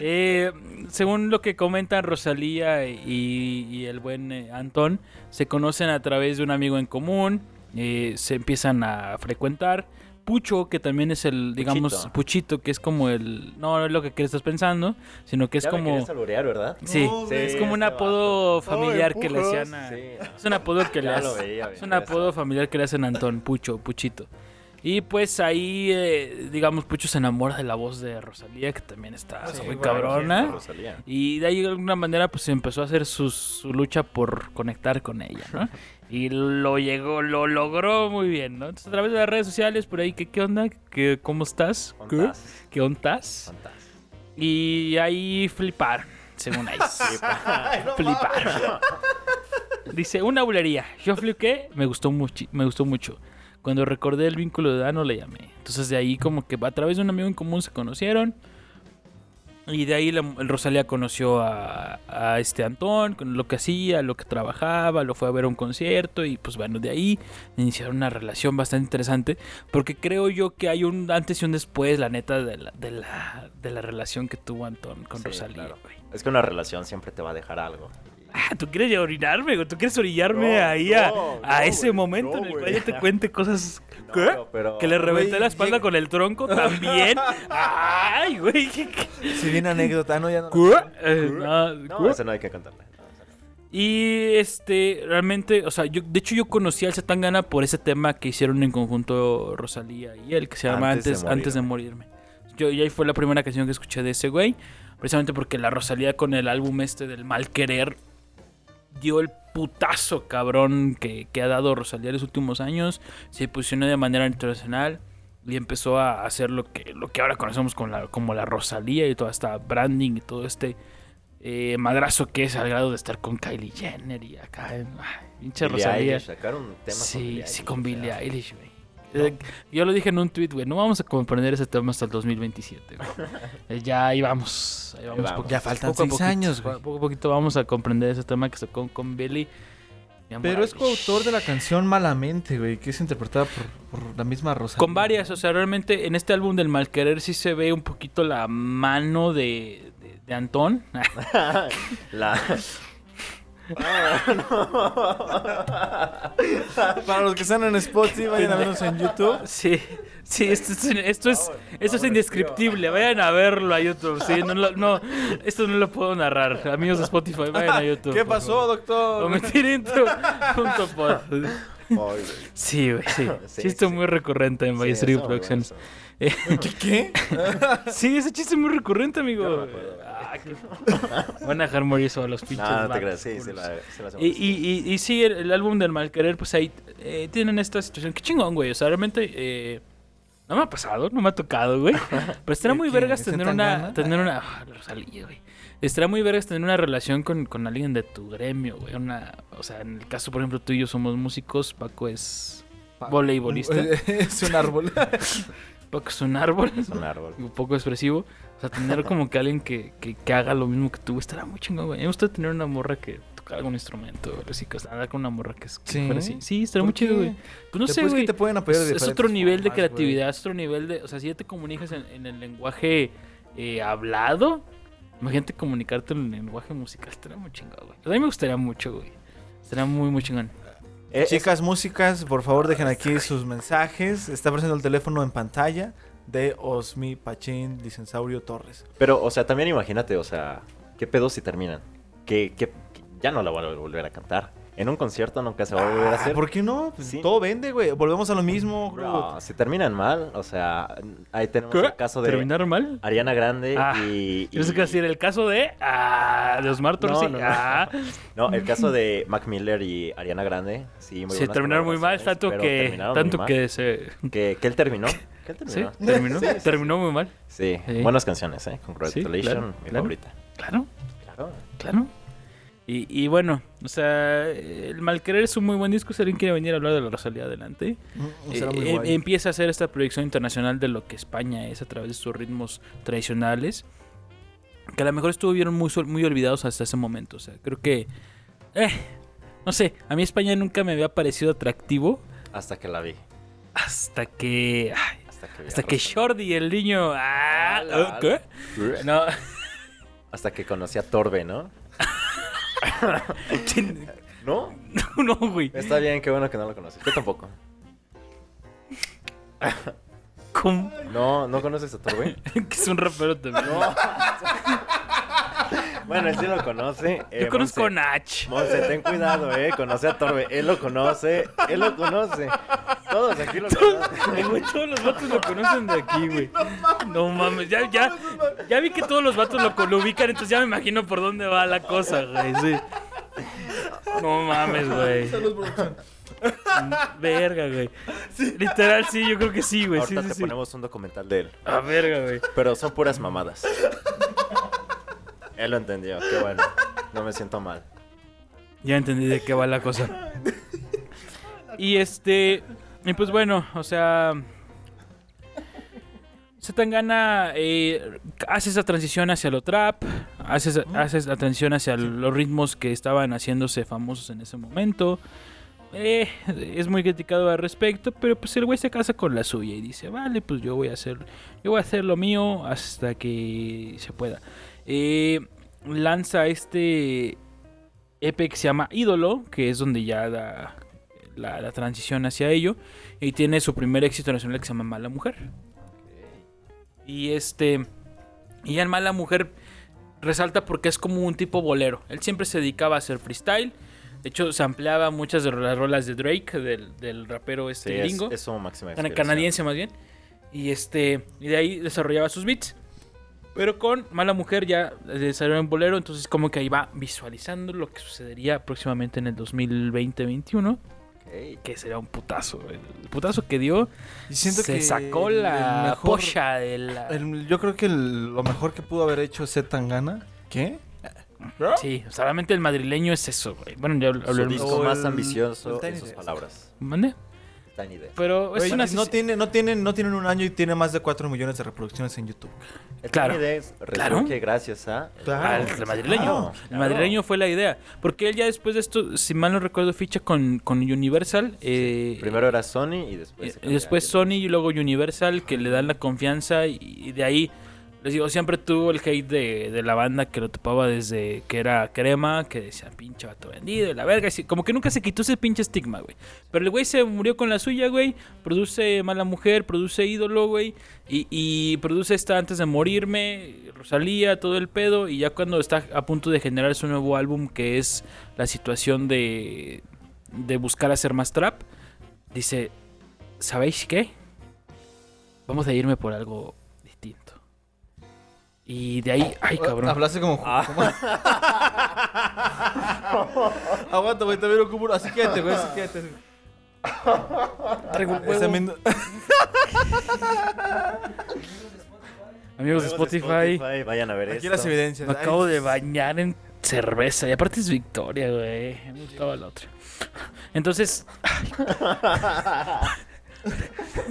Eh, según lo que comentan Rosalía y, y el buen eh, Antón, se conocen a través de un amigo en común. eh, se empiezan a frecuentar. Pucho, que también es el, digamos, Puchito. Puchito, que es como el. No, no es lo que estás pensando, sino que es ya me como. querías alburear, ¿verdad? Sí, No, es como un este apodo vato. familiar que le hacían a. Sí, Es un apodo que le hacen. Es un apodo familiar que le hacen a Antón, Pucho, Puchito. Y pues ahí, eh, digamos, Pucho se enamora de la voz de Rosalía, que también está Sí, muy bueno, cabrona. Y de ahí de alguna manera pues empezó a hacer su, su lucha por conectar con ella, ¿no? Y lo llegó, lo logró muy bien, ¿no? Entonces a través de las redes sociales por ahí, ¿qué, qué onda? ¿Qué, ¿Cómo estás? ¿Qué? ¿Qué ondas? Y ahí flipar, según ahí. flipar. Dice, una bulería. Yo flipé, me gustó mucho, me gustó mucho. Cuando recordé el vínculo de Dano le llamé. Entonces de ahí como que a través de un amigo en común se conocieron. Y de ahí la- el Rosalía conoció a, a este Antón, con lo que hacía, lo que trabajaba, lo fue a ver a un concierto y pues bueno, de ahí iniciaron una relación bastante interesante porque creo yo que hay un antes y un después, la neta, de la, de la, de la relación que tuvo Antón con Sí, Rosalía. claro. Es que una relación siempre te va a dejar algo. Ah, tú quieres orinarme, güey? tú quieres orillarme No, ahí a, no, a no, ese güey, momento no, en el cual yo te cuente cosas. No, ¿Qué? pero- Que le reventé Güey, la espalda con el tronco también. Ay, güey. ¿qué- qué- Si viene anécdota, ¿no? Ya no ¿Qué? Eh, no, No, ¿qué? eso no hay que no. Y este, realmente, o sea, yo, de hecho yo conocí al Zetangana por ese tema que hicieron en conjunto Rosalía y él, que se llama Antes de Antes, antes de morirme. Yo, y ahí fue la primera canción que escuché de ese güey, precisamente porque la Rosalía con el álbum este del Mal Querer dio el putazo cabrón que, que ha dado Rosalía en los últimos años, se posicionó de manera internacional y empezó a hacer lo que, lo que ahora conocemos como la, como la Rosalía y toda esta branding y todo este eh, madrazo que es al grado de estar con Kylie Jenner y acá, ay, pinche Billie Rosalía. Eilish, sacaron sí, con Billie sí, con Billie Eilish, güey. Eh, Yo lo dije en un tweet, güey, no vamos a comprender ese tema hasta el 2027, güey. Eh, ya ahí vamos, ahí vamos. vamos. Ya faltan poco seis poquito, años, güey. Poco a poquito vamos a comprender ese tema que sacó con Billie. Pero es coautor de la canción Malamente, güey, que es interpretada por, por la misma Rosalía. Con varias, o sea, realmente en este álbum del Malquerer sí se ve un poquito la mano de, de, de Antón. La... Para los que están en Spotify, vayan a vernos en YouTube. Sí, sí, esto es, esto es, esto es indescriptible. Vayan a verlo a YouTube. Sí, no, lo- no, esto no lo puedo narrar. Amigos de Spotify, vayan a YouTube. ¿Qué pasó, doctor? Omitirintro.pod. Ay, güey. Sí, güey, sí. Sí, Chiste sí. muy recurrente en Sí, eso, güey, Productions. ¿Qué? Sí, ese chiste es muy recurrente, amigo. No me acuerdo. Ah, qué- Van a dejar morir solo los pinches. No, no te creas, sí, se la, se la. Y, y, y, y sí, el, el álbum del Malquerer, pues ahí eh, tienen esta situación. Qué chingón, güey. O sea, realmente eh, no me ha pasado, no me ha tocado, güey. Pero estaría ¿De muy vergas ¿De tener una, tener una. Rosalía, güey. Estaría muy vergas tener una relación con, con alguien de tu gremio, güey. Una, o sea, en el caso, por ejemplo, tú y yo somos músicos. Paco es voleibolista. es un árbol. Paco es un árbol. Es un árbol. Un poco expresivo. O sea, tener como que alguien que, que, que haga lo mismo que tú estará muy chingón, güey. Me gusta tener una morra que toca algún instrumento, güey. Así que andar con una morra que es que ¿Sí? así. Sí, estaría muy ¿Por chido, güey. Pues no sé, Después güey. te pueden apoyar de Es, otro nivel de creatividad, es otro nivel de... O sea, si ya te comunicas en, en el lenguaje eh, hablado, imagínate comunicarte en el lenguaje musical. Estaría muy chingón, güey. A mí me gustaría mucho, güey. Estaría muy, muy chingón. Eh, es- Chicas músicas, por favor dejen aquí sus mensajes. Está apareciendo el teléfono en pantalla de Osmi Pachín Licensaurio Torres. Pero, o sea, también imagínate, o sea, ¿qué pedos si terminan? Que ya no la van a volver a cantar. En un concierto nunca se va a volver a Ah, hacer. ¿Por qué no? Pues Sí. Todo vende, güey. Volvemos a lo mismo. No, si terminan mal, o sea, ahí tenemos ¿Qué? el caso de ¿Terminaron mal? Ariana Grande Ah, y, Yo sé y- que decir el caso de. Ah, de Osmar Torres. No, no, no. Ah, No, el caso de Mac Miller y Ariana Grande, sí, muy se buenas terminaron muy mal, colaboraciones, tanto pero que. terminaron muy Tanto mal. que se. Que, que él terminó. Que él ¿Sí? terminó. ¿Terminó? Sí, sí, sí. Terminó muy mal. Sí, Sí. buenas canciones, ¿eh? Congratulations, claro, mi claro. favorita. Claro, Claro. claro. Y, y bueno, o sea, el Malquerer es un muy buen disco. Si alguien quiere venir a hablar de la Rosalía, adelante. Mm, será muy Eh, guay. empieza a hacer esta proyección internacional de lo que España es a través de sus ritmos tradicionales. Que a lo mejor estuvieron muy, sol- muy olvidados hasta ese momento. O sea, creo que. Eh, no sé, a mí España nunca me había parecido atractivo. Hasta que la vi. Hasta que. ay, Hasta que, hasta que. Shorty, el niño. Ah, ¿Qué? No. Hasta que conocí a Torbe, ¿no? ¿No? no, güey. Está bien, qué bueno que no lo conoces. Yo tampoco. ¿Cómo? No, ¿no conoces a Torbe? que es un rapero también. No. Bueno, él sí lo conoce. eh, Yo conozco a. Nach. Monse, ten cuidado, eh. Conoce a Torbe. Él lo conoce. Él lo conoce. Todos aquí lo conocen. Güey, todos los vatos lo conocen de aquí, güey. No mames, ya, ya, ya vi que todos los vatos lo, lo ubican, entonces ya me imagino por dónde va la cosa, güey, sí. No mames, güey. Salud, producción. Verga, güey. Literal, sí, yo creo que sí, güey. Sí, Ahorita sí, te sí. ponemos un documental de él. A verga, güey. Pero son puras mamadas. Él lo entendió, qué bueno. No me siento mal. Ya entendí de qué va la cosa. Y este. Y pues bueno, o sea. Zetangana eh, hace esa transición hacia lo trap, hace, esa- hace la transición hacia los ritmos que estaban haciéndose famosos en ese momento. Eh, es muy criticado al respecto, pero pues el güey se casa con la suya y dice, vale, pues yo voy a hacer, yo voy a hacer lo mío hasta que se pueda. Eh, lanza este EP que se llama Ídolo, que es donde ya da la, la transición hacia ello, y tiene su primer éxito nacional que se llama Mala Mujer. Y este. Y ya en Mala Mujer resalta porque es como un tipo bolero. Él siempre se dedicaba a hacer freestyle. De hecho, se ampliaba muchas de las rolas de Drake, del, del rapero Sí, este es, gringo. es su máxima canadiense más bien. Y este. Y de ahí desarrollaba sus beats. Pero con Mala Mujer ya desarrolló en bolero. Entonces, como que ahí va visualizando lo que sucedería próximamente en el 2020-2021. Ok. Que sería un putazo. güey. El putazo que dio. Y siento se que sacó el- la mejor- polla de la. el- yo creo que el- lo mejor que pudo haber hecho Z Tangana. ¿Qué? Sí, solamente el madrileño es eso, güey. Bueno, ya habl- Su disco más el- ambicioso Desk. palabras. ¿Mande? Tiny Desk. Pero es Güey, una no, tiene, no, tienen, no tienen un año y tiene más de 4 millones de reproducciones en YouTube. El Claro. Tiny Desk Claro. resurge gracias a... al el madrileño. Claro, El claro. madrileño fue la idea. Porque él ya después de esto, si mal no recuerdo, ficha con, con Universal. eh, Primero era Sony y después... y después Sony y luego Universal, que le dan la confianza. Y, y de ahí, les digo, siempre tuvo el hate de, de la banda que lo topaba desde que era crema, que decía pinche vato vendido, y la verga. así, como que nunca se quitó ese pinche estigma, güey. Pero el güey se murió con la suya, güey. Produce Mala Mujer, produce Ídolo, güey. Y, y produce esta antes de morirme, Rosalía, todo el pedo. Y ya cuando está a punto de generar su nuevo álbum, que es la situación de, de buscar hacer más trap, dice: ¿Sabéis qué? Vamos a irme por algo. Y de ahí, ay cabrón. Hablaste como. Ah. como- Aguanta, güey, también ocupo. Así quédate, güey, así quédate. Traigo el Ese huevo. min- Amigos de Spotify, Vayan a ver Aquí esto. las evidencias. me Ay, acabo de bañar en cerveza. Y aparte es Victoria, güey. Me gustaba la otra. Entonces.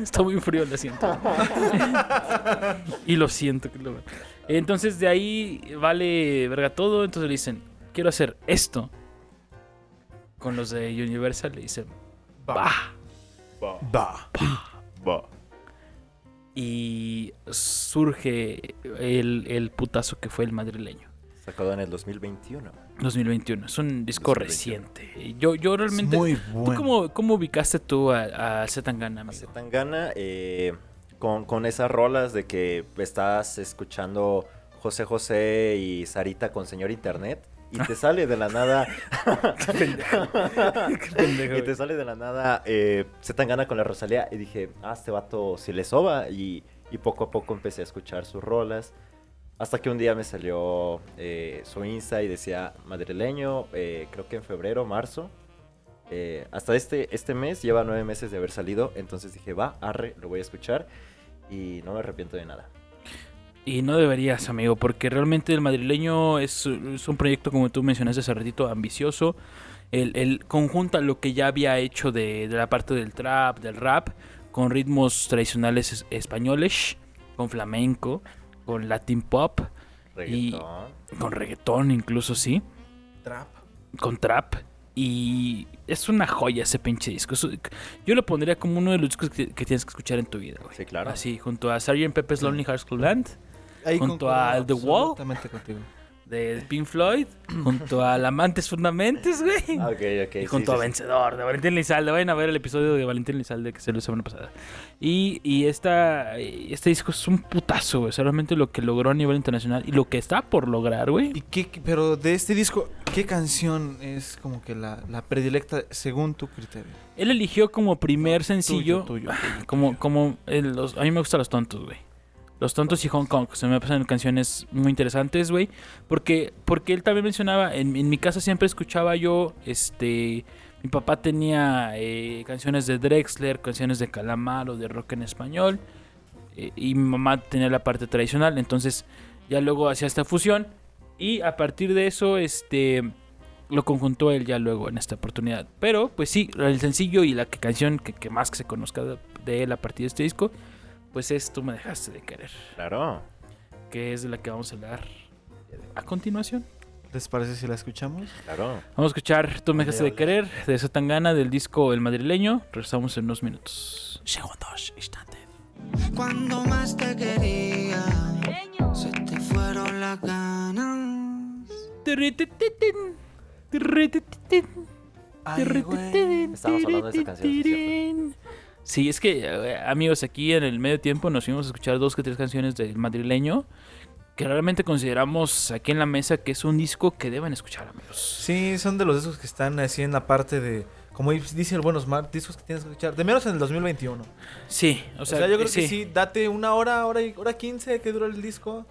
Está muy frío, lo siento. y lo siento. que lo- Entonces de ahí vale verga todo. Entonces le dicen, quiero hacer esto. Con los de Universal le dicen, va. Va. Va. Y surge el, el putazo que fue el madrileño. Sacado en el 2021. 2021. Es un disco 2021. reciente. Yo, yo realmente. Muy ¿Tú bueno. cómo, cómo ubicaste tú a, a Zetangana, amigo? Hace tan gana. eh, con, con esas rolas de que estás escuchando José José y Sarita con Señor Internet y te sale de la nada. Qué pendejo, y te sale de la nada. Eh, se tan gana con la Rosalía. Y dije, ah, este vato si le soba. Y, y poco a poco empecé a escuchar sus rolas. Hasta que un día me salió eh, su Insta y decía madrileño, eh, creo que en febrero, marzo. Eh, hasta este, este mes lleva nueve meses de haber salido. Entonces dije, va, arre, lo voy a escuchar. Y no me arrepiento de nada. Y no deberías, amigo, porque realmente el madrileño es, es un proyecto, como tú mencionaste hace ratito, ambicioso. El, el conjunta lo que ya había hecho de, de la parte del trap, del rap, con ritmos tradicionales es- españoles, con flamenco, con latin pop, Reggaetón. con reggaetón incluso, sí, Trap. con trap. Y es una joya ese pinche disco. Yo lo pondría como uno de los discos que, que tienes que escuchar en tu vida, güey. Sí, claro. Así, junto a Sgt. Pepper's Lonely Hearts Club Band. Ahí Junto a The Wall. contigo. De Pink Floyd, junto a Amantes Fundamentes, güey. Ah, Ok, ok. y junto sí, a sí. Vencedor, de Valentín Lizalde. Vayan a ver el episodio de Valentín Lizalde que se lo semana pasada. Y, y esta, este disco es un putazo, güey. O sea, realmente lo que logró a nivel internacional y lo que está por lograr, güey. ¿Y qué, pero de este disco, qué canción es como que la, la predilecta según tu criterio? Él eligió como primer sencillo, Tuyo, tuyo, tuyo. como, como el- los, a mí me gustan los tontos, güey. Los tontos y Hong Kong, se me pasan canciones muy interesantes, güey. Porque, porque él también mencionaba, en, mi casa siempre escuchaba yo, este, mi papá tenía eh, canciones de Drexler, canciones de Calamar o de rock en español. eh, y mi mamá tenía la parte tradicional, entonces ya luego hacía esta fusión. Y a partir de eso, este, lo conjuntó él ya luego en esta oportunidad. Pero, pues sí, el sencillo y la que- canción que, más que se conozca de él a partir de este disco, pues es Tú me dejaste de querer, Claro. que es de la que vamos a hablar a continuación. ¿Les parece si la escuchamos? Claro. Vamos a escuchar Tú me dejaste de querer de Satangana del disco El Madrileño. Regresamos en unos minutos. Segundos, instantes. Cuando más te quería, se te fueron las ganas. Ay, tirritititín, Estamos hablando de esa canción, sí. Sí, es que, eh, amigos, aquí en el medio tiempo nos fuimos a escuchar dos que tres canciones del madrileño que realmente consideramos aquí en la mesa que es un disco que deben escuchar, amigos. Sí, son de los discos que están así en la parte de, como dice el Buenos Mar, discos que tienes que escuchar. De menos en el 2021. Sí, o O sea, yo creo sí, que sí, date una hora, hora y hora 15 que dura el disco.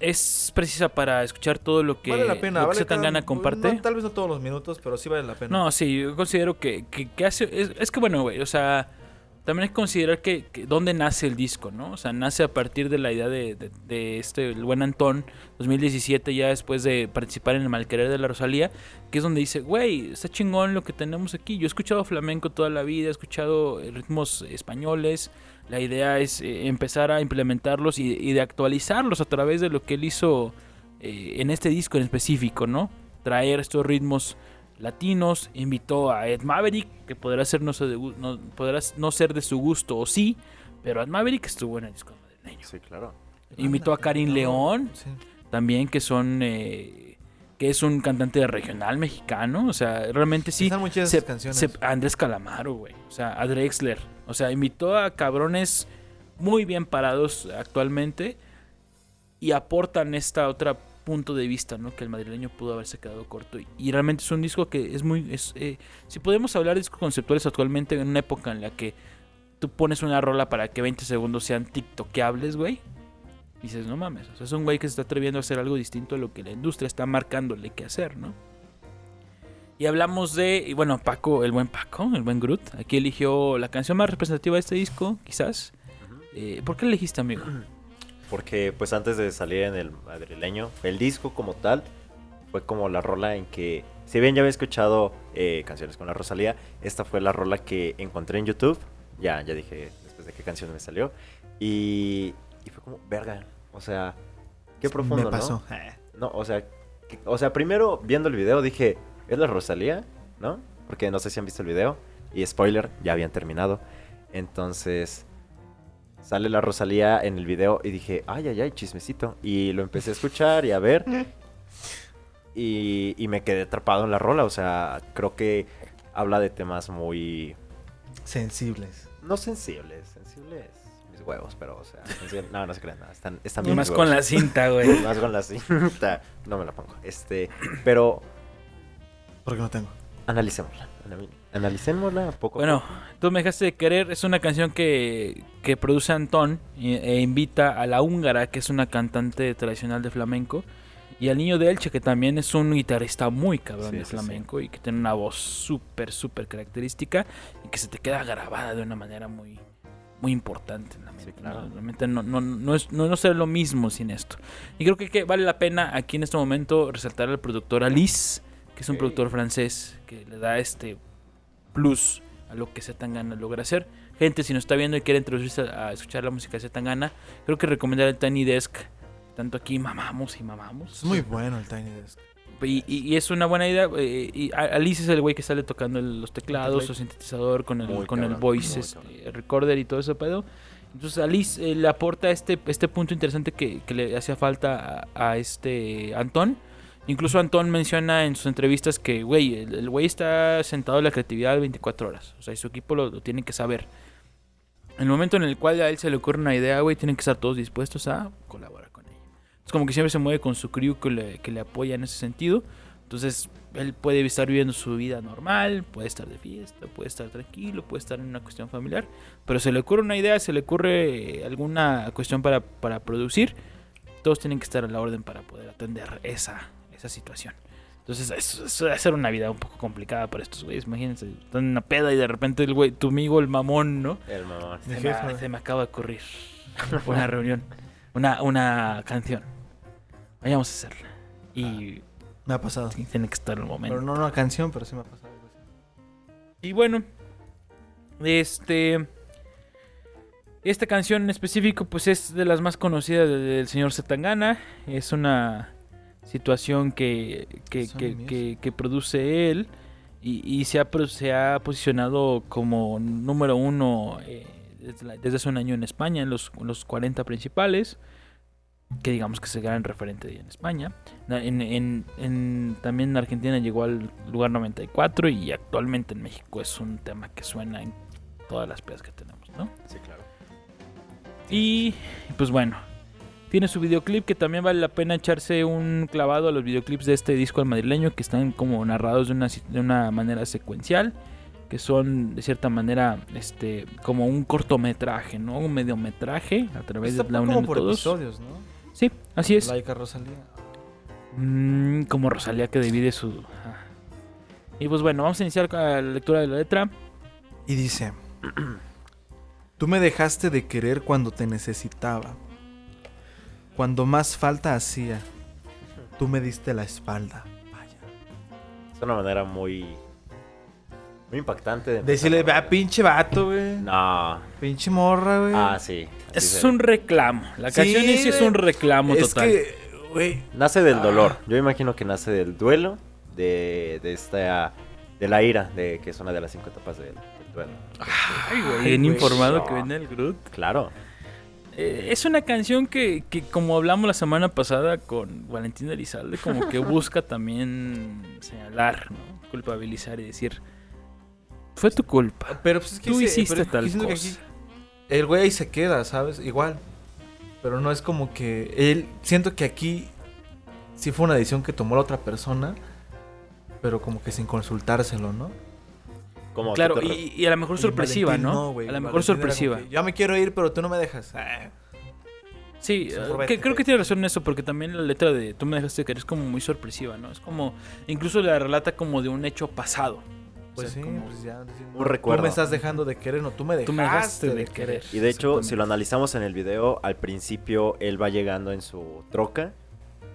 es precisa para escuchar todo lo que, vale la pena. lo que vale cada- comparte. no, tal vez no todos los minutos, pero sí vale la pena. No, sí, yo considero que, que, que hace... Es, es que bueno, güey, o sea, también que considerar que, dónde nace el disco, ¿no? O sea, nace a partir de la idea de, de- de este, el buen Antón, 2017, ya después de participar en el Malquerer de la Rosalía, que es donde dice, güey, está chingón lo que tenemos aquí. Yo he escuchado flamenco toda la vida, he escuchado eh, ritmos españoles. La idea es eh, empezar a implementarlos y, y de actualizarlos a través de lo que él hizo eh, en este disco en específico, ¿no? Traer estos ritmos latinos, invitó a Ed Maverick, que podrá ser no, ser de, gu- no, podrá no ser de su gusto o sí, pero Ed Maverick estuvo en el disco madrileño. Sí, claro. Invitó a Karin León, Sí. también que son eh, que es un cantante de regional mexicano, o sea, realmente sí. Están muy chidas se- canciones. se- Andrés Calamaro, güey, o sea, a Drexler, o sea, invitó a cabrones muy bien parados actualmente y aportan esta otra punto de vista, ¿no? Que el madrileño pudo haberse quedado corto. Y, y realmente es un disco que es muy... Es, eh, si podemos hablar de discos conceptuales actualmente en una época en la que tú pones una rola para que 20 segundos sean tiktokeables, güey. Dices, no mames. O sea, es un güey que se está atreviendo a hacer algo distinto a lo que la industria está marcándole que hacer, ¿no? Y hablamos de, y bueno, Paco, el buen Paco, el buen Groot. Aquí eligió la canción más representativa de este disco, quizás. Eh, ¿Por qué elegiste, amigo? Porque pues antes de salir en el madrileño, el disco como tal fue como la rola en que, si bien ya había escuchado eh, canciones con la Rosalía, esta fue la rola que encontré en YouTube. Ya, ya dije después de qué canción me salió. Y, y fue como, verga, o sea, qué profundo, Me pasó. ¿no? No, o sea, que- o sea, primero viendo el video dije, ¿es la Rosalía? ¿No? Porque no sé si han visto el video. Y spoiler, ya habían terminado. Entonces, sale la Rosalía en el video y dije, ay, ay, ay, chismecito. Y lo empecé a escuchar y a ver. Y, y me quedé atrapado en la rola. O sea, creo que habla de temas muy... Sensibles. No sensibles, sensibles. mis huevos, pero, o sea, no, no se crean nada. Están, están Y bien más mis con la cinta, güey. Más con la cinta. No me la pongo. Este, pero Porque no tengo. Analicémosla. anali- Analicémosla poco. Bueno. Tú me dejaste de querer es una canción que, que produce Antón e, invita a la húngara, que es una cantante tradicional de flamenco, y al niño de Elche, que también es un guitarrista muy cabrón Sí, de sí. flamenco y que tiene una voz súper, súper característica y que se te queda grabada de una manera muy, muy importante en la mente. Sí, claro. Realmente no, no, no, es, no, no será lo mismo sin esto. Y creo que, que vale la pena aquí en este momento resaltar al productor Alice, que es un productor francés que le da este plus a lo que Zetangana logra hacer. Gente, si nos está viendo y quiere introducirse a, a escuchar la música de Zetangana, creo que recomendar el Tiny Desk. Tanto aquí mamamos y mamamos. Es muy bueno el Tiny Desk. Y, y- y es una buena idea. eh, y Alice es el güey que sale tocando el- los teclados, Teclado. su sintetizador con el, Muy con el voice este, recorder y todo ese pedo. Entonces Alice eh, le aporta este, este punto interesante que, que le hacía falta a, a este Antón. Incluso Antón menciona en sus entrevistas que, güey, el güey está sentado en la creatividad 24 horas. O sea, y su equipo lo, lo tiene que saber. En el momento en el cual a él se le ocurre una idea, güey, tienen que estar todos dispuestos a colaborar con ella. Es como que siempre se mueve con su crew que le, que le apoya en ese sentido. Entonces, él puede estar viviendo su vida normal, puede estar de fiesta, puede estar tranquilo, puede estar en una cuestión familiar. Pero se le ocurre una idea, se le ocurre alguna cuestión para, para producir. Todos tienen que estar a la orden para poder atender esa, esa situación. Entonces, eso, eso debe ser una vida un poco complicada para estos güeyes. Imagínense, están en una peda y de repente el güey, tu amigo, el mamón, ¿no? El mamón. Se me, se me acaba de ocurrir una reunión, una, una canción. Vayamos a hacerla. Y Me ha pasado. tiene que estar el momento. Pero no una canción, pero sí me ha pasado algo así. Y bueno, este. Esta canción en específico, pues es de las más conocidas de- del señor Zetangana. Es una situación que, que, que- que- que produce él y, y se, ha, se ha posicionado como número uno eh, desde, hace un año en España, en los, los 40 principales. Que digamos que se gran referente en España. En, en- en- también en Argentina llegó al lugar 94 y actualmente en México es un tema que suena en todas las pedas que tenemos, ¿no? Sí, claro. Y pues bueno, tiene su videoclip que también vale la pena echarse un clavado a los videoclips de este disco al madrileño que están como narrados de una, de una manera secuencial, que son de cierta manera este como un cortometraje, ¿no? Un mediometraje a través Está de la unión de todos. episodios, ¿no? Sí, así es. Rosalía. Mm, como Rosalía que divide su... Y pues bueno, vamos a iniciar con la lectura de la letra. Y dice: Tú me dejaste de querer cuando te necesitaba. Cuando más falta hacía. Tú me diste la espalda. Vaya. Es una manera muy. Muy impactante. de Decirle, vea, pinche vato, güey. No. Pinche morra, güey. Ah, sí. Es un reclamo. La Sí, canción es güey. un reclamo es total. que, güey. Nace del Ah. dolor. Yo imagino que nace del duelo. De, de esta. De la ira. De que es una de las cinco etapas del, del duelo. Ay, güey, bien informado que viene el Groot. Claro. Eh, es una canción que, que, como hablamos la semana pasada con Valentín Elizalde, como que busca también señalar, ¿no? culpabilizar y decir, fue tu culpa. Pero pues es que Tú hiciste tal cosa. aquí el güey ahí se queda, ¿sabes? Igual. Pero no es como que él. Siento que aquí sí fue una decisión que tomó la otra persona. Pero como que sin consultárselo, ¿no? Como Claro, te- y, y a lo mejor sorpresiva, Valentín ¿no? a lo mejor Valentín sorpresiva. que, Yo me quiero ir, pero tú no me dejas. Ah, Sí, eh, que creo que tiene razón en eso, porque también la letra de Tú me dejaste querer es como muy sorpresiva, ¿no? Es como, incluso la relata como de un hecho pasado. O Pues sea, sí, como, pues ya. Un recuerdo. Tú me estás dejando de querer, no, tú me dejaste, Tú me dejaste de, de querer. querer. Y de hecho, si lo analizamos en el video, al principio él va llegando en su troca,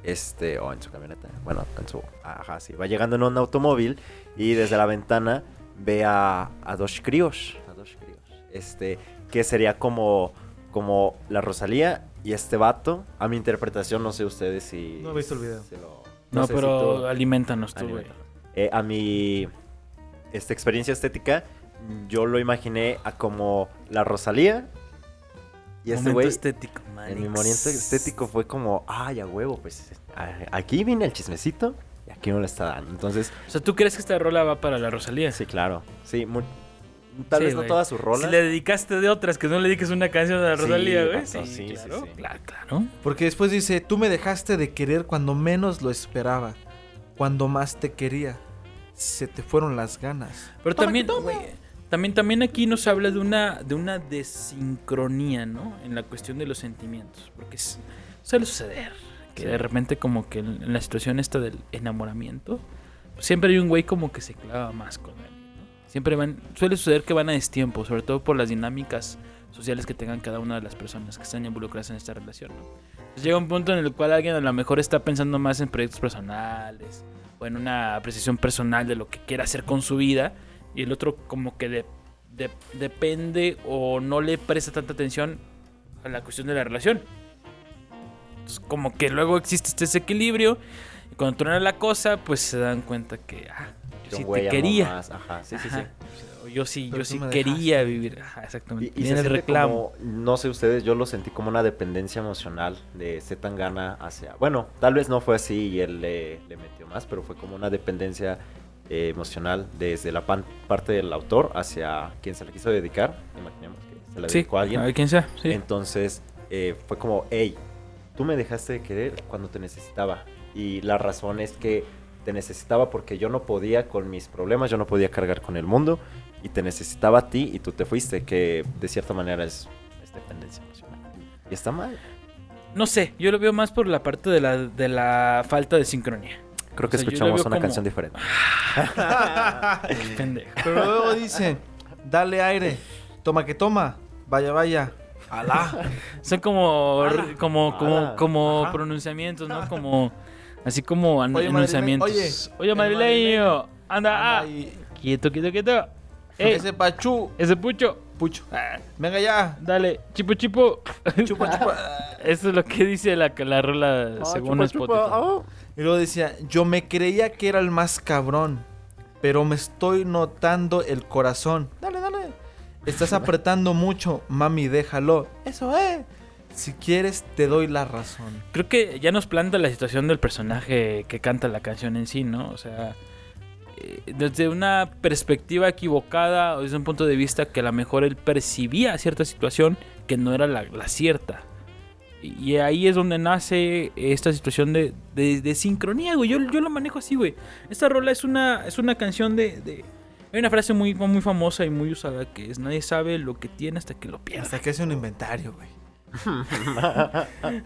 este, o en su camioneta, bueno, en su, ajá, sí, va llegando en un automóvil y desde la ventana ve a, a dos críos, a dos críos, este, que sería como, como la Rosalía y este vato, a mi interpretación, no sé ustedes si... No he visto el video. se lo- No, sé si pero tú- alimentanos tú, güey. Eh, a mi esta experiencia estética, yo lo imaginé a como la Rosalía. Y este güey, estético, en mi momento estético fue como, ay, a huevo, pues a- aquí viene el chismecito y aquí no le está dando. Entonces, O sea, ¿tú crees que esta rola va para la Rosalía? sí, claro, sí, mu- Tal Sí, vez no todas sus rolas. Si le dedicaste de otras, que no le dediques una canción a Sí, Rosalía, güey. Sí, sí, sí, claro, sí. claro, claro. Porque después dice, tú me dejaste de querer cuando menos lo esperaba. Cuando más te quería. Se te fueron las ganas. Pero también, güey, también, también aquí nos habla de una, de una desincronía, ¿no? En la cuestión de los sentimientos. Porque es- suele suceder de repente como que en, la situación esta del enamoramiento, pues siempre hay un güey como que se clava más con él. Siempre van, suele suceder que van a destiempo, sobre todo por las dinámicas sociales que tengan cada una de las personas que están involucradas en esta relación. Entonces llega un punto en el cual alguien a lo mejor está pensando más en proyectos personales o en una apreciación personal de lo que quiere hacer con su vida y el otro como que de- de- depende o no le presta tanta atención a la cuestión de la relación. Entonces como que luego existe este desequilibrio y cuando truena la cosa pues se dan cuenta que ah, yo sí te quería. más, Ajá, sí, sí, Ajá. sí. Yo sí, Pero yo sí quería dejaste. vivir. Ajá, exactamente. Y, y se el reclamo. como, no sé ustedes, yo lo sentí como una dependencia emocional de Zetangana hacia... Bueno, tal vez no fue así y él le, le metió más, pero fue como una dependencia eh, emocional desde la pan- parte del autor hacia quien se le quiso dedicar. Imaginemos que se la Sí, dedicó a alguien. a ver quién sea. Sí. Entonces eh, fue como, hey, tú me dejaste de querer cuando te necesitaba. Y la razón es que te necesitaba porque yo no podía con mis problemas, yo no podía cargar con el mundo y te necesitaba a ti y tú te fuiste, que de cierta manera es, es dependencia emocional. Y está mal. No sé, yo lo veo más por la parte de la, de la falta de sincronía. Creo que O sea, escuchamos una como- canción diferente. Pendejo. Pero luego dice, dale aire. Toma que toma. Vaya, vaya. Alá. Son como, como, como, Ala. como Ajá. pronunciamientos, ¿no? Como, así como an- Oye, enunciamientos. Oye, el madrileño, anda, ah, quieto, quieto, quieto. Ey, Ese pachú. ese pucho, Pucho. ah, Venga ya. dale, chipo, chipo. Chupa, chupa. Eso es lo que dice la, la rola según Spotify. Y luego decía, yo me creía que era el más cabrón, pero me estoy notando el corazón. Dale, dale. Estás apretando mucho, mami, déjalo. Eso es. Si quieres, te doy la razón. Creo que ya nos planta la situación del personaje que canta la canción en sí, ¿no? O sea, eh, desde una perspectiva equivocada o desde un punto de vista que a lo mejor él percibía cierta situación que no era la, la cierta. Y y ahí es donde nace esta situación de, de- de sincronía, güey. Yo, yo lo manejo así, güey. Esta rola es una, es una canción de, de- Hay una frase muy, muy famosa y muy usada que es nadie sabe lo que tiene hasta que lo pierde. Hasta que hace un inventario, güey.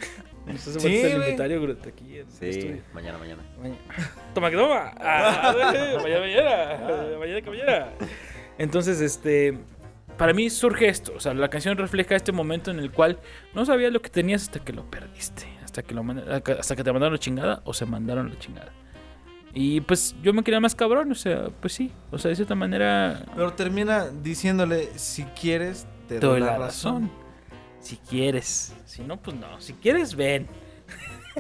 Entonces, Sí, el inventario, güey, aquí en el Sí, estudio. mañana, mañana. Mañana. Toma que toma. Ah, mañana, mañana. Mañana que mañana. Entonces, este. Para mí surge esto. O sea, la canción refleja este momento en el cual no sabías lo que tenías hasta que lo perdiste. Hasta que, lo hasta que te mandaron la chingada o se mandaron la chingada. Y pues yo me quería más cabrón. O sea, pues sí. O sea, de cierta manera. Pero termina diciéndole, si quieres, te, Te doy la razón. Si quieres. Si no, pues no. Si quieres, ven.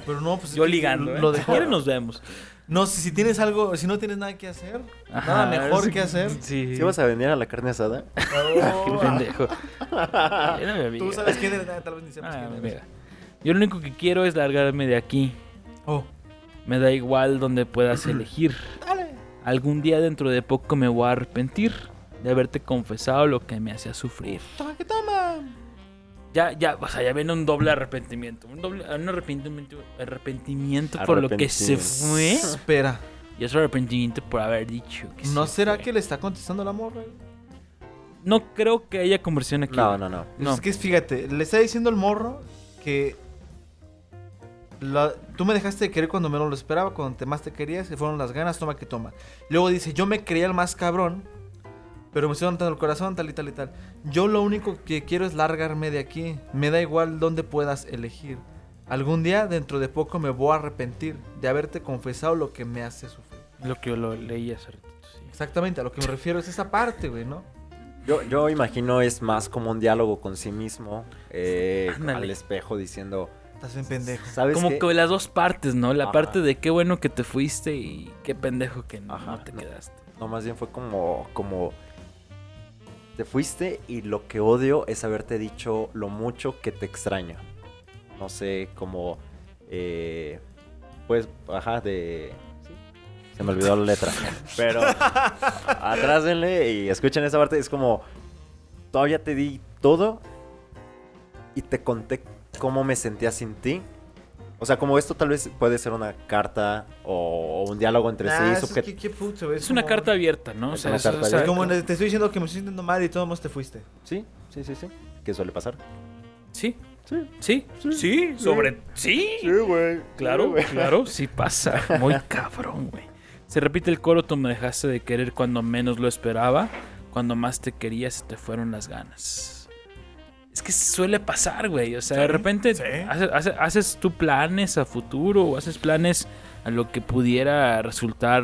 Pero no, pues es Yo ligando. ¿eh? Lo Si quieres, nos vemos. No, si, si tienes algo, si no tienes nada que hacer, Ajá, nada mejor que hacer. Sí. ¿Sí vas a venir a la carne asada? Qué pendejo. Era mi amiga. Tú sabes quién eres, tal vez ni sepas Ah, quién eres. mira. Yo lo único que quiero es largarme de aquí. Oh, Me da igual donde puedas elegir. dale. Algún día dentro de poco me voy a arrepentir de haberte confesado lo que me hacía sufrir. Toma que toma. Ya, ya, o sea, ya viene un doble arrepentimiento. Un doble un arrepentimiento, arrepentimiento por lo que se fue. Espera, Y otro arrepentimiento por haber dicho que ¿no se será fue. que le está contestando la morra? No creo que haya conversión aquí. No, no, no. No. Es que fíjate, le está diciendo el morro que la- tú me dejaste de querer cuando menos lo esperaba, cuando te más te querías, se fueron las ganas, toma que toma. Luego dice, yo me creía el más cabrón, pero me estoy dando el corazón, tal y tal y tal. Yo lo único que quiero es largarme de aquí. Me da igual dónde puedas elegir. Algún día, dentro de poco, me voy a arrepentir de haberte confesado lo que me hace sufrir. Lo que yo lo leí hace ratito, sí. Exactamente, a lo que me refiero es esa parte, güey, ¿no? Yo, yo imagino es más como un diálogo con sí mismo, eh, al espejo diciendo, Estás bien pendejo. ¿sabes Como qué? que las dos partes, ¿no? La Ajá. parte de qué bueno que te fuiste y qué pendejo que no, Ajá, no te no. quedaste. No, más bien fue como, como, te fuiste y lo que odio es haberte dicho lo mucho que te extraño. No sé, como, eh, pues, ajá, de, sí, Se me olvidó la letra. Pero atrásenle y escuchen esa parte. Es como, todavía te di todo y te conté cómo me sentía sin ti. O sea, como esto tal vez puede ser una carta o un diálogo entre Nah, sí. eso es subjet- que- qué puto, Es una como- carta abierta, ¿no? O Es sea, una es- carta o sea, abierta. Como te estoy diciendo que me estoy sintiendo mal y todo más te fuiste. Sí, sí, sí, sí. ¿Qué suele pasar? Sí, Sí. sí, sí, sobre... Sí, güey. claro, claro, sí pasa. Muy cabrón, güey. Se repite el coro, tú me dejaste de querer cuando menos lo esperaba, cuando más te quería se te fueron las ganas. Es que suele pasar, güey. O sea, de repente sí. haces, haces- haces tú planes a futuro o haces planes a lo que pudiera resultar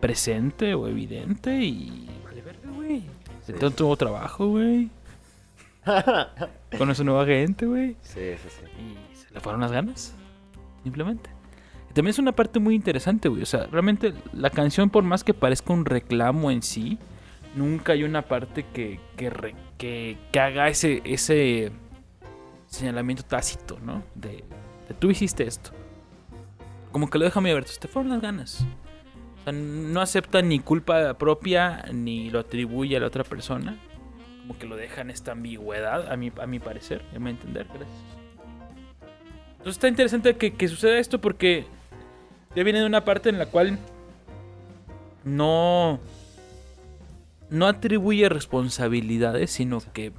presente o evidente y vale verga, güey. Se te tuvo trabajo, güey. Conoce nueva gente, güey. Sí, sí, sí. Y se le fueron las ganas. Simplemente. Y también es una parte muy interesante, güey. O sea, realmente la canción, por más que parezca un reclamo en sí, nunca hay una parte que, que, re- que, que haga ese, ese señalamiento tácito, ¿no? De, tú hiciste esto. Como que lo deja muy abierto. Te fueron las ganas. O sea, no acepta ni culpa propia ni lo atribuye a la otra persona. Como que lo deja en esta ambigüedad, a mi, a mi parecer, a mi entender. Gracias. Entonces está interesante que, que suceda esto porque ya viene de una parte en la cual no, no atribuye responsabilidades, sino que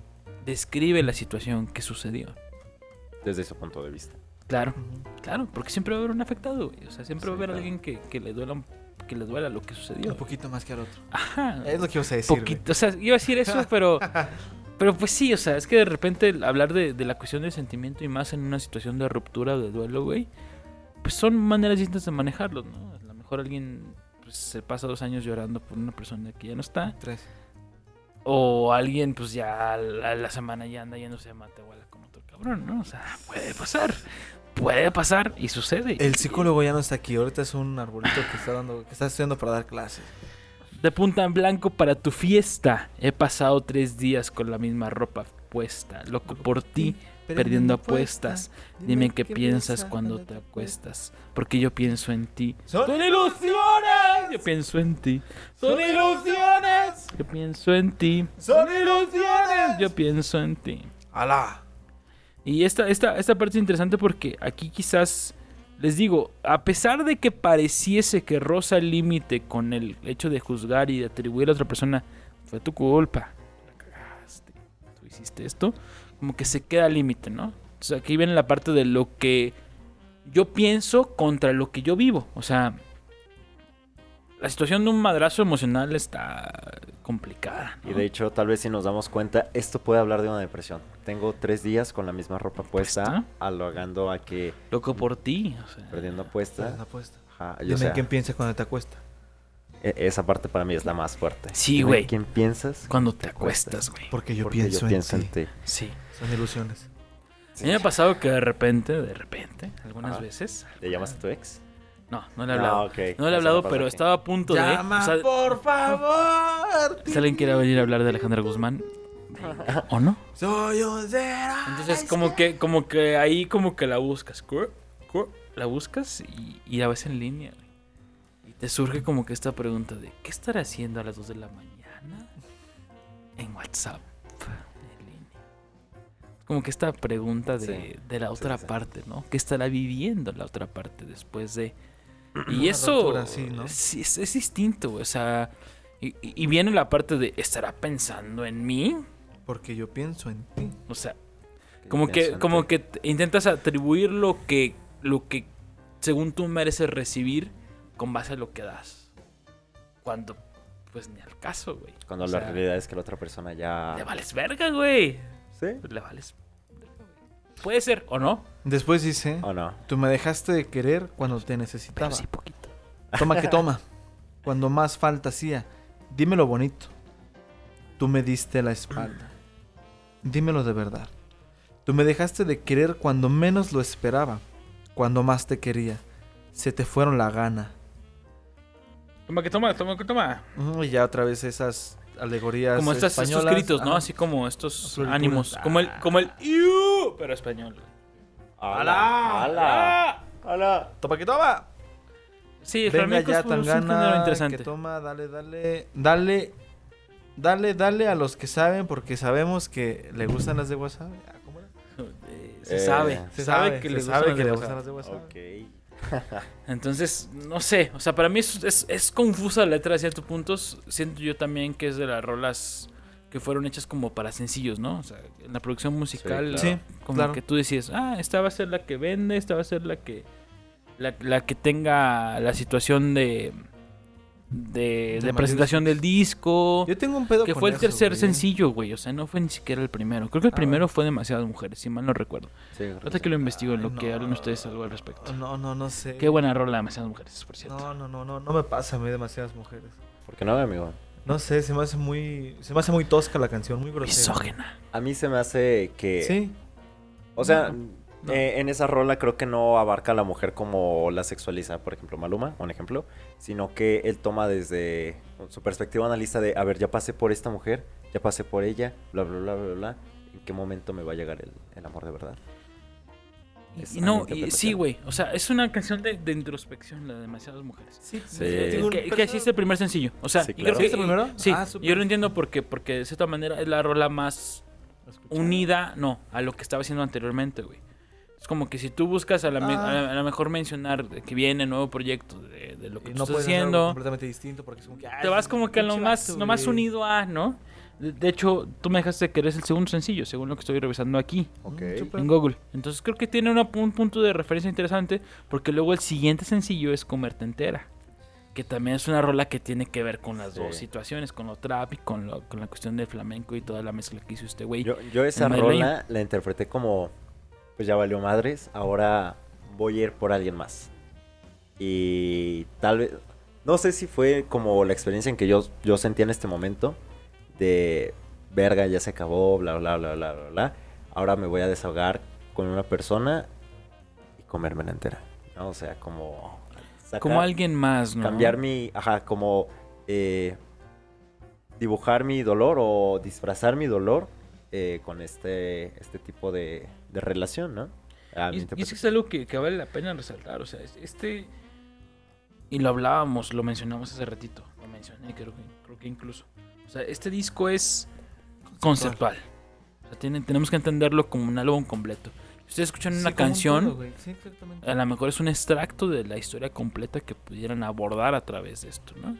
describe la situación que sucedió. Desde ese punto de vista. Claro, claro, porque siempre va a haber un afectado, güey. O sea, siempre va a haber claro. alguien que, que le duela que le duela lo que sucedió. Un poquito más que al otro. Ajá. Es lo que ibas a decir. güey. poquito, o sea, iba a decir eso, pero pero pues sí, o sea, es que de repente hablar de, de la cuestión del sentimiento y más en una situación de ruptura o de duelo, güey, pues son maneras distintas de manejarlo, ¿no? A lo mejor alguien pues, se pasa dos años llorando por una persona que ya no está, Tres. o alguien pues ya a la, a la semana ya anda yéndose a Matehuala con otro cabrón, ¿no? O sea, puede pasar, puede pasar y sucede. El psicólogo ya no está aquí. Ahorita es un arbolito que está dando, que está estudiando para dar clases. De punta en blanco para tu fiesta. He pasado tres días con la misma ropa puesta. Loco por ti, perdiendo apuestas. Dime qué piensas cuando te acuestas. Porque yo pienso en ti. Son ilusiones! Yo pienso en ti. ¡Son ilusiones! Yo pienso en ti. ¡Son ilusiones! Yo pienso en ti. ¡Alá! Y esta, esta, esta parte es interesante porque aquí quizás, les digo, a pesar de que pareciese que roza el límite con el hecho de juzgar y de atribuir a otra persona, fue tu culpa, la cagaste, tú hiciste esto, como que se queda al límite, ¿no? Sea, aquí viene la parte de lo que yo pienso contra lo que yo vivo. O sea, la situación de un madrazo emocional está complicada. ¿no? Y de hecho, tal vez si nos damos cuenta, esto puede hablar de una depresión. Tengo tres días con la misma ropa puesta, ¿Puesta? halagando a que Loco por ti. O sea, perdiendo apuesta. apuesta. Ajá, y, o Dime sea, quién piensa cuando te acuesta. e- esa parte para mí es la más fuerte. Sí, güey. ¿Quién piensas? cuando te acuestas, güey. Porque yo Porque pienso, yo pienso en, en ti. ti. Sí. Son ilusiones. A mí me ha pasado que de repente, de repente, algunas veces. ¿Le llamas a tu ex? No, no le he hablado. Ah, ok. No le he hablado, pero aquí. estaba a punto Llama, de. O sea, por favor. si alguien quiere venir a hablar de Alejandra Guzmán, ¿o no? Soy un cero. Entonces, como que, como que ahí como que la buscas. La buscas y, y la ves en línea. Y te surge como que esta pregunta de ¿qué estará haciendo a las 2 de la mañana? En WhatsApp. En línea. Como que esta pregunta de, Sí, de la sí, otra sí. parte, ¿no? ¿Qué estará viviendo la otra parte después de... Y eso ruptura así, ¿no? sí, es, es distinto, o sea... Y, viene la parte de ¿estará pensando en mí? Porque yo pienso en ti. O sea, ¿Qué como que, como que intentas atribuir lo que, lo que según tú mereces recibir con base a lo que das. Cuando, pues ni al caso, güey. Cuando O la sea, realidad es que la otra persona ya... Le vales verga, güey. ¿Sí? Le vales. Puede ser o no. Después dice, ¿O no? tú me dejaste de querer cuando te necesitaba. Pero sí poquito. Toma que toma. Cuando más falta hacía. Dímelo bonito. Tú me diste la espalda. Dímelo de verdad. Tú me dejaste de querer cuando menos lo esperaba. Cuando más te quería. Se te fueron la gana. Toma que toma, toma que toma. Y ya otra vez esas alegorías Como estas, estos gritos, ¿no? Así como estos ánimos. Como el, como el "Iu", pero español. ¡Hala! ¡Hala! ¡Hala! Toma que toma. Sí, el Venga flamenco ya, es, un- es un Tangana, género interesante. que toma, dale, dale, dale, dale, dale a los que saben, porque sabemos que le gustan las de WhatsApp. Ah, ¿cómo era? Eh, se Eh, sabe, se, sabe, que se le sabe gustan que las le de gustan WhatsApp. las de WhatsApp. Ok. Entonces, no sé, o sea, para mí es, es, es confusa la letra a ciertos puntos. Siento yo también que es de las rolas que fueron hechas como para sencillos, ¿no? O sea, en la producción musical, Sí, claro. como claro. que tú decías, ah, esta va a ser la que vende, esta va a ser la que la, la que tenga la situación de de, De de mayor presentación del disco. Yo tengo un pedo Que con fue el eso, tercer güey. sencillo, güey. O sea, no fue ni siquiera el primero. Creo que el Ah, primero bueno. fue demasiadas mujeres, si mal no recuerdo. Sí, Ahorita que lo investigo en lo que hablen ustedes algo al respecto. No, no, no sé. Qué buena rola, demasiadas mujeres, por cierto. No, no, no, no, no me pasa a mí demasiadas mujeres. ¿Por qué no, amigo? No sé, se me hace muy, se me hace muy tosca la canción, muy grosera. Misógena. A mí se me hace que... Sí. O sea, No. eh, en esa rola creo que no abarca a la mujer como la sexualiza, por ejemplo, Maluma, un ejemplo, sino que él toma desde su perspectiva analista de, a ver, ya pasé por esta mujer, ya pasé por ella, bla, bla, bla, bla, bla, ¿en qué momento me va a llegar el, el amor de verdad? Y no, y, sí, güey. O sea, es una canción de, de introspección, la de demasiadas mujeres. Sí, Sí. Que, que así es el primer sencillo. O sea, Sí, y claro. creo que- ¿Sí, primero? Sí, Ah, yo lo entiendo porque, porque de cierta manera es la rola más unida, no, a lo que estaba haciendo anteriormente, güey. Es como que si tú buscas a la, Ah. a la- a lo mejor mencionar que viene nuevo proyecto de, de lo que Y tú no estás haciendo, completamente distinto porque es como que... ay, te vas como que a lo más, lo más unido a, ¿no? De, de hecho, tú me dejaste que eres el segundo sencillo, según lo que estoy revisando aquí Ok. Mm, en Google. Entonces creo que tiene una- un punto de referencia interesante porque luego el siguiente sencillo es Comerte Entera. Que también es una rola que tiene que ver con las Sí. dos situaciones, con lo trap y con, lo- con la cuestión del flamenco y toda la mezcla que hizo este güey. Yo, yo esa rola la interpreté como, pues ya valió madres, ahora voy a ir por alguien más. Y tal vez, no sé si fue como la experiencia en que yo, yo sentía en este momento, de verga, ya se acabó, bla, bla, bla, bla, bla, bla. Ahora me voy a desahogar con una persona y comérmela entera. ¿no? O sea, como... sacar- Como alguien más, ¿no? cambiar mi, ajá, como eh, dibujar mi dolor o disfrazar mi dolor eh, con este, este tipo de, de relación, ¿no? A Y, y es que interpretación. es algo que, que vale la pena resaltar. O sea, es- este. Y lo hablábamos, lo mencionamos hace ratito. Lo mencioné, creo que, creo que incluso. O sea, este disco es conceptual. O sea, tiene- tenemos que entenderlo como un álbum completo. Si ustedes escuchan Sí, una un canción, todo. Sí, a lo mejor es un extracto de la historia completa que pudieran abordar a través de esto, ¿no?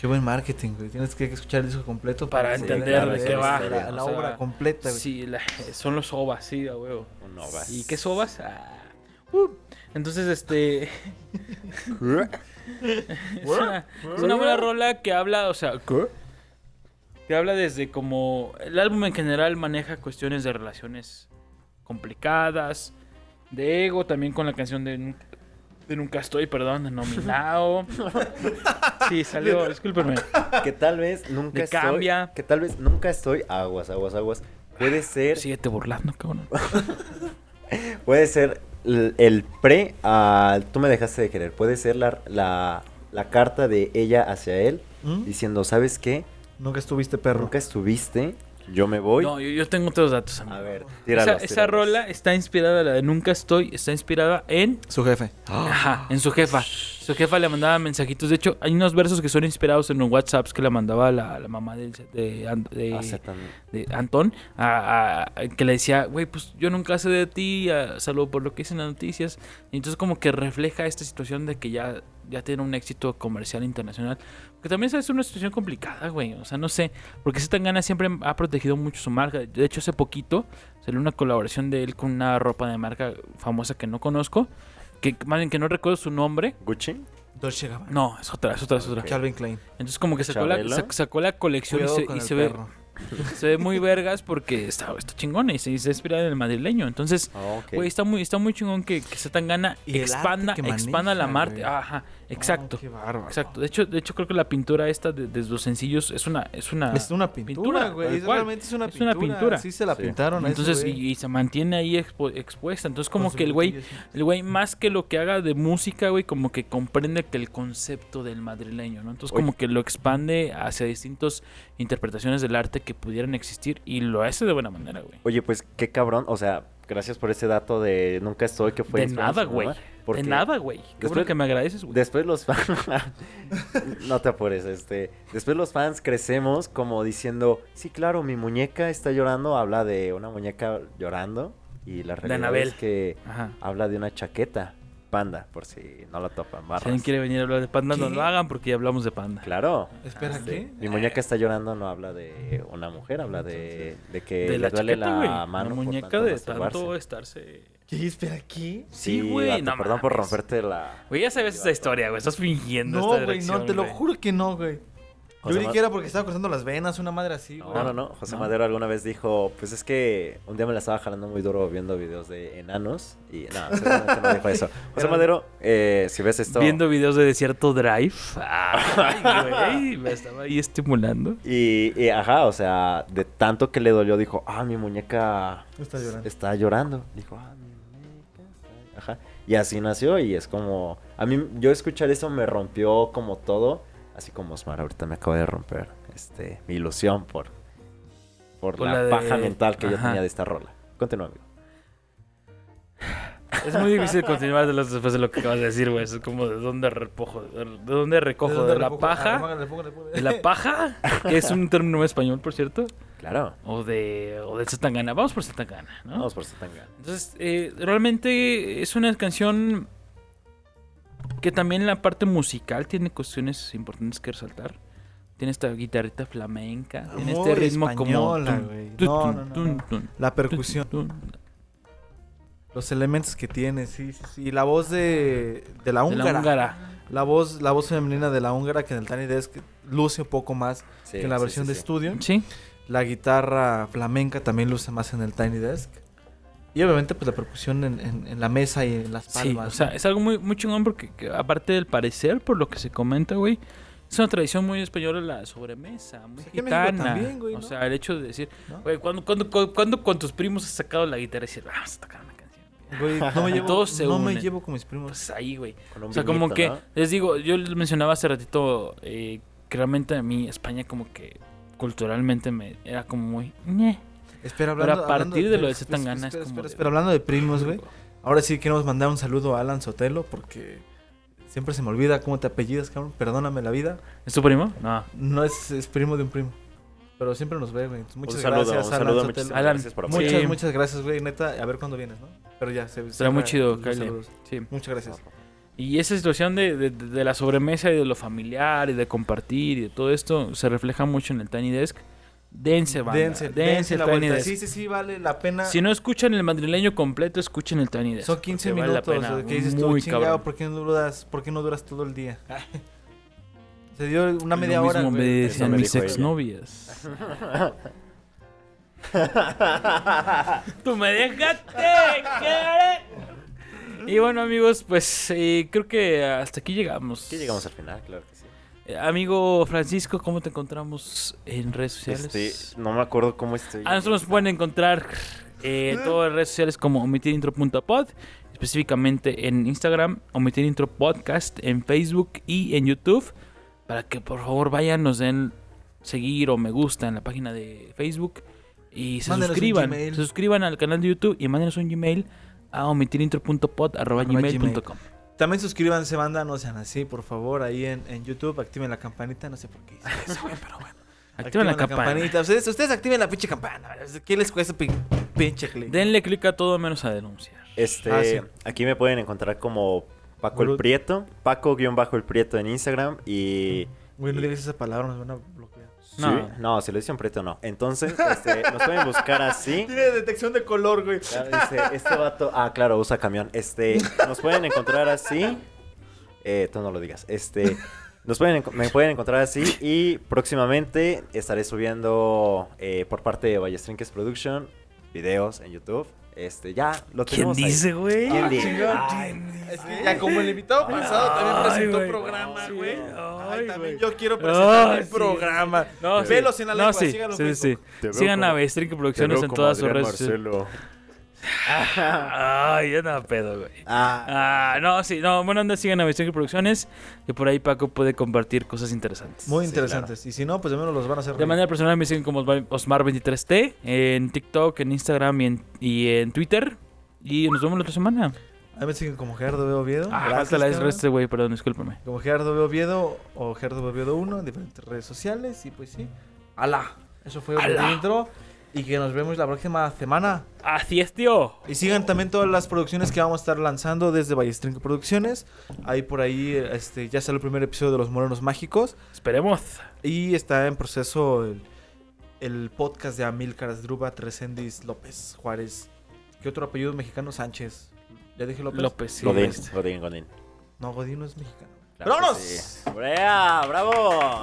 Qué buen marketing, güey. Tienes que escuchar el disco completo Para entender de qué va. La, la sea, obra completa, güey. Sí, la- son los ovas, sí, a huevo. Un ovas. ¿Y qué sobas? Ah, uh. Entonces, este. es, una, es una buena rola que habla, o sea, que habla desde como. El álbum en general maneja cuestiones de relaciones complicadas, de ego, también con la canción de. De Nunca Estoy, perdón, de Nominao. Sí, salió, discúlpenme. Que tal vez nunca De estoy. cambia. Que tal vez nunca estoy. Aguas, aguas, aguas. Puede ser. Síguete burlando, cabrón. Puede ser el, el pre a Tú me dejaste de querer. Puede ser la, la, la carta de ella hacia él. ¿Mm? Diciendo, ¿sabes qué? Nunca estuviste perro. Nunca estuviste. Yo me voy. No, yo, yo tengo otros datos, amigo. a ver, esa, tíralos, esa tíralos. rola está inspirada, la de Nunca Estoy, está inspirada en Su jefe. Ajá, en su jefa. Su jefa le mandaba mensajitos. De hecho, hay unos versos que son inspirados en los WhatsApps que le mandaba la, la mamá de, de, de- Ah, de Antón. a- a- que le decía, güey, pues yo nunca sé de ti, a- salvo por lo que dicen las noticias. Y entonces como que refleja esta situación de que ya, ya tiene un éxito comercial internacional. Que también es una situación complicada, güey. O sea, no sé. Porque Zetangana siempre ha protegido mucho su marca. De hecho, hace poquito salió una colaboración de él con una ropa de marca famosa que no conozco. Que más bien que no recuerdo su nombre. Gucci. Dolce Gabbana. No, es otra, es otra, es otra. Calvin Klein. Entonces como que sacó la, sac- sacó la colección y se, con y el se ve, se ve muy vergas porque está, está chingona y se, se inspira en el madrileño. Entonces, Ah, güey, está muy, está muy chingón que, que Zetangana Y el expanda, expanda la güey. Ajá, exacto. Oh, qué bárbaro. Exacto. De hecho, de hecho creo que la pintura esta de, de los sencillos es una, es una. Es una pintura, güey. Realmente es una Es pintura. una pintura. Sí se la Sí. pintaron. a ese entonces, y, y se mantiene ahí expo- expuesta. Entonces, como Con que el güey, el güey, más que lo que haga de música, güey, como que comprende que el concepto del madrileño, ¿no? Entonces, Oye. como que lo expande hacia distintas interpretaciones del arte que pudieran existir y lo hace de buena manera, güey. Oye, pues qué cabrón. O sea, gracias por ese dato de nunca estoy que fue De nada, güey. Porque De nada, güey. Qué bueno después- que me agradeces, güey. Después los fans. no te apures, este. Después los fans crecemos como diciendo: Sí, claro, mi muñeca está llorando. Habla de una muñeca llorando. Y la realidad es que Ajá. habla de una chaqueta panda, por si no la topan. Si Barras. alguien quiere venir a hablar de panda, no ¿Qué? lo hagan porque ya hablamos de panda. Claro. Espera, ¿qué? Mi muñeca está llorando, no habla de una mujer, habla de, de que de le la duele chaqueta, la güey. mano. La por muñeca tanto de masturbarse. tanto estarse... ¿Qué? Espera, ¿qué? Sí, güey, no perdón por romperte la. Güey, ya sabes esa historia, güey. Estás fingiendo No, güey, no, te lo juro que no, güey. Yo José creí Ma- que era porque estaba cortando las venas, una madre así, güey. No, no, no. José No. Madero alguna vez dijo, pues es que un día me la estaba jalando muy duro viendo videos de enanos. Y no, seguramente no dijo eso. José Era- Madero, eh, si ves esto... Viendo videos de Desierto Drive. Ay, güey, me estaba ahí estimulando. Y, y, ajá, o sea, de tanto que le dolió, dijo, ah, mi muñeca Está llorando. está llorando. Dijo, ah, mi muñeca está... Ajá. Y así nació y es como... A mí, yo escuchar eso me rompió como todo. Así como Osmar, ahorita me acaba de romper este, mi ilusión por, por, Por la, la de- paja mental que yo tenía de esta rola. Continúa, amigo. Es muy difícil continuar de los- después de lo que acabas de decir, güey. Es como de dónde recojo, de dónde recojo, de, dónde la paja. Ah. De la paja, que es un término español, por cierto. Claro. O de o del Zetangana. Vamos por Zetangana, ¿no? Vamos por Zetangana. Entonces, eh, realmente es una canción que también la parte musical tiene cuestiones importantes que resaltar. Tiene esta guitarrita flamenca, tiene este Muy ritmo como... española, tun, No, tun, no, no, tun, no. tun, La percusión, tun. los elementos que tiene, sí, sí, sí. Y la voz de, de la De húngara. la húngara. La voz, la voz femenina de la húngara que en el Tiny Desk luce un poco más Sí, que en la sí, versión sí, de sí. estudio. Sí, La guitarra flamenca también luce más en el Tiny Desk. Y obviamente pues la percusión en, en- en la mesa y en las sí. palmas. O sea, es algo muy, muy chingón porque que aparte del parecer, por lo que se comenta, güey, es una tradición muy española la sobremesa, muy México gitana. también, güey, O sea, el hecho de decir, ¿no? güey, ¿cuándo, cuándo, cuándo- cuándo con tus primos has sacado la guitarra y decir, vamos a tocar una canción? Güey, no me llevo, Todos se no me llevo con mis primos. Pues ahí, güey. O sea, como que, les digo, yo les mencionaba hace ratito eh, que realmente a mí España como que culturalmente me era como muy... ñe. Espera, Pero hablando, a partir hablando de lo de Zetangana espera, es como espera, de- espera, hablando de primos, güey. Ahora sí queremos mandar un saludo a Alan Sotelo porque siempre se me olvida cómo te apellidas, cabrón. Perdóname la vida. ¿Es tu primo? No. No es, es primo de un primo. Pero siempre nos ve, güey. Muchas un saludo, gracias, un Alan saludo, muchísimas Alan, gracias por muchas- Muchas, Sí. muchas gracias, güey. Neta, a ver cuándo vienes, ¿no? Pero ya, se Será muy chido, Kyle. Sí. Muchas gracias. Y esa situación de, de- de la sobremesa y de lo familiar y de compartir y de todo esto se refleja mucho en el Tiny Desk. Dense, banda. Dense, Dense, la vuelta. Desk. Sí, sí, sí, vale la pena. Si no escuchan el madrileño completo, escuchen el Tiny Desk. Son 15 porque vale la minutos. pena, que dices tú, muy chingado, cabrón. ¿por qué, no duras, ¿por qué no duras todo el día? Se dio una media Lo hora, mismo güey. me decían me mis exnovias. Tú me dejaste. ¿qué? Y bueno, amigos, pues eh, creo que hasta aquí llegamos. Aquí llegamos al final, claro que amigo Francisco, ¿cómo te encontramos en redes sociales? Este, no me acuerdo cómo estoy. A nosotros nos pueden encontrar eh, en todas las redes sociales como omitirintro.pod, específicamente en Instagram, omitirintro podcast, en Facebook y en YouTube, para que por favor vayan, nos den seguir o me gusta en la página de Facebook y se Mándenos suscriban, se suscriban al canal de YouTube y mándenos un Gmail a omitirintro.pod También suscríbanse, banda, no sean así, por favor, ahí en, en YouTube, activen la campanita, no sé por qué hice eso, güey, pero bueno. Activen la campanita. Ustedes, ustedes activen la pinche campana. ¿Qué les cuesta pin- pinche clic? Denle clic a todo menos a denunciar. Este, Ah, sí. aquí me pueden encontrar como Paco el. Prieto, Paco-el Prieto en Instagram y... Güey, no digas esa palabra, nos van a bloquear. No, No. no, si lo dicen Prieto no. Entonces, este, nos pueden buscar así. Tiene detección de color, güey. Dice, este vato, ah, claro, usa camión. Este, nos pueden encontrar así. Eh, tú no lo digas. Este, nos pueden, me pueden encontrar así y próximamente estaré subiendo eh, por parte de Ballestrinques Production videos en YouTube. Este, ya lo ¿Quién tenemos ahí. dice, güey? ¿Quién dice? chingón. Ay, Es que ya como el invitado pasado también presentó güey. programa, güey. ay, también yo quiero presentar sí, programa. No, sí. Velos en la No, lengua, sí, síganlo sí, sí. Sigan a Bestrinque Producciones en todas sus redes sociales. Ay, ya nada pedo, güey. Ah, Ah, no, sí, no, bueno, anda, sigan a Bestrinque Producciones, que por ahí Paco puede compartir cosas interesantes. Muy Sí, interesantes. Y si no, pues de menos los van a hacer. De reír. manera personal me siguen como Osmar- Osmar23T en TikTok, en Instagram y en, y en Twitter. Y nos vemos la otra semana. Ahí me siguen como Gerardo B. Oviedo. Ah, la este güey, perdón, discúlpame. Como Gerardo B. Oviedo o Gerardo B. Oviedo 1 en diferentes redes sociales. Y pues sí. ¡Alá! Eso fue un intro. Y que nos vemos la próxima semana. Así es, tío. Y sigan también todas las producciones que vamos a estar lanzando desde Ballestrinco Producciones. Ahí por ahí este, ya salió el primer episodio de Los Morenos Mágicos. Esperemos. Y está en proceso el, el podcast de Amílcar Asdruba Tresendis López Juárez. ¿Qué otro apellido mexicano? Sánchez. ¿Ya dije López? López, sí. Godín, este. Godín, Godín. No, Godín no es mexicano. Claro que ¡Vámonos! sí. ¡Brea! ¡Bravo!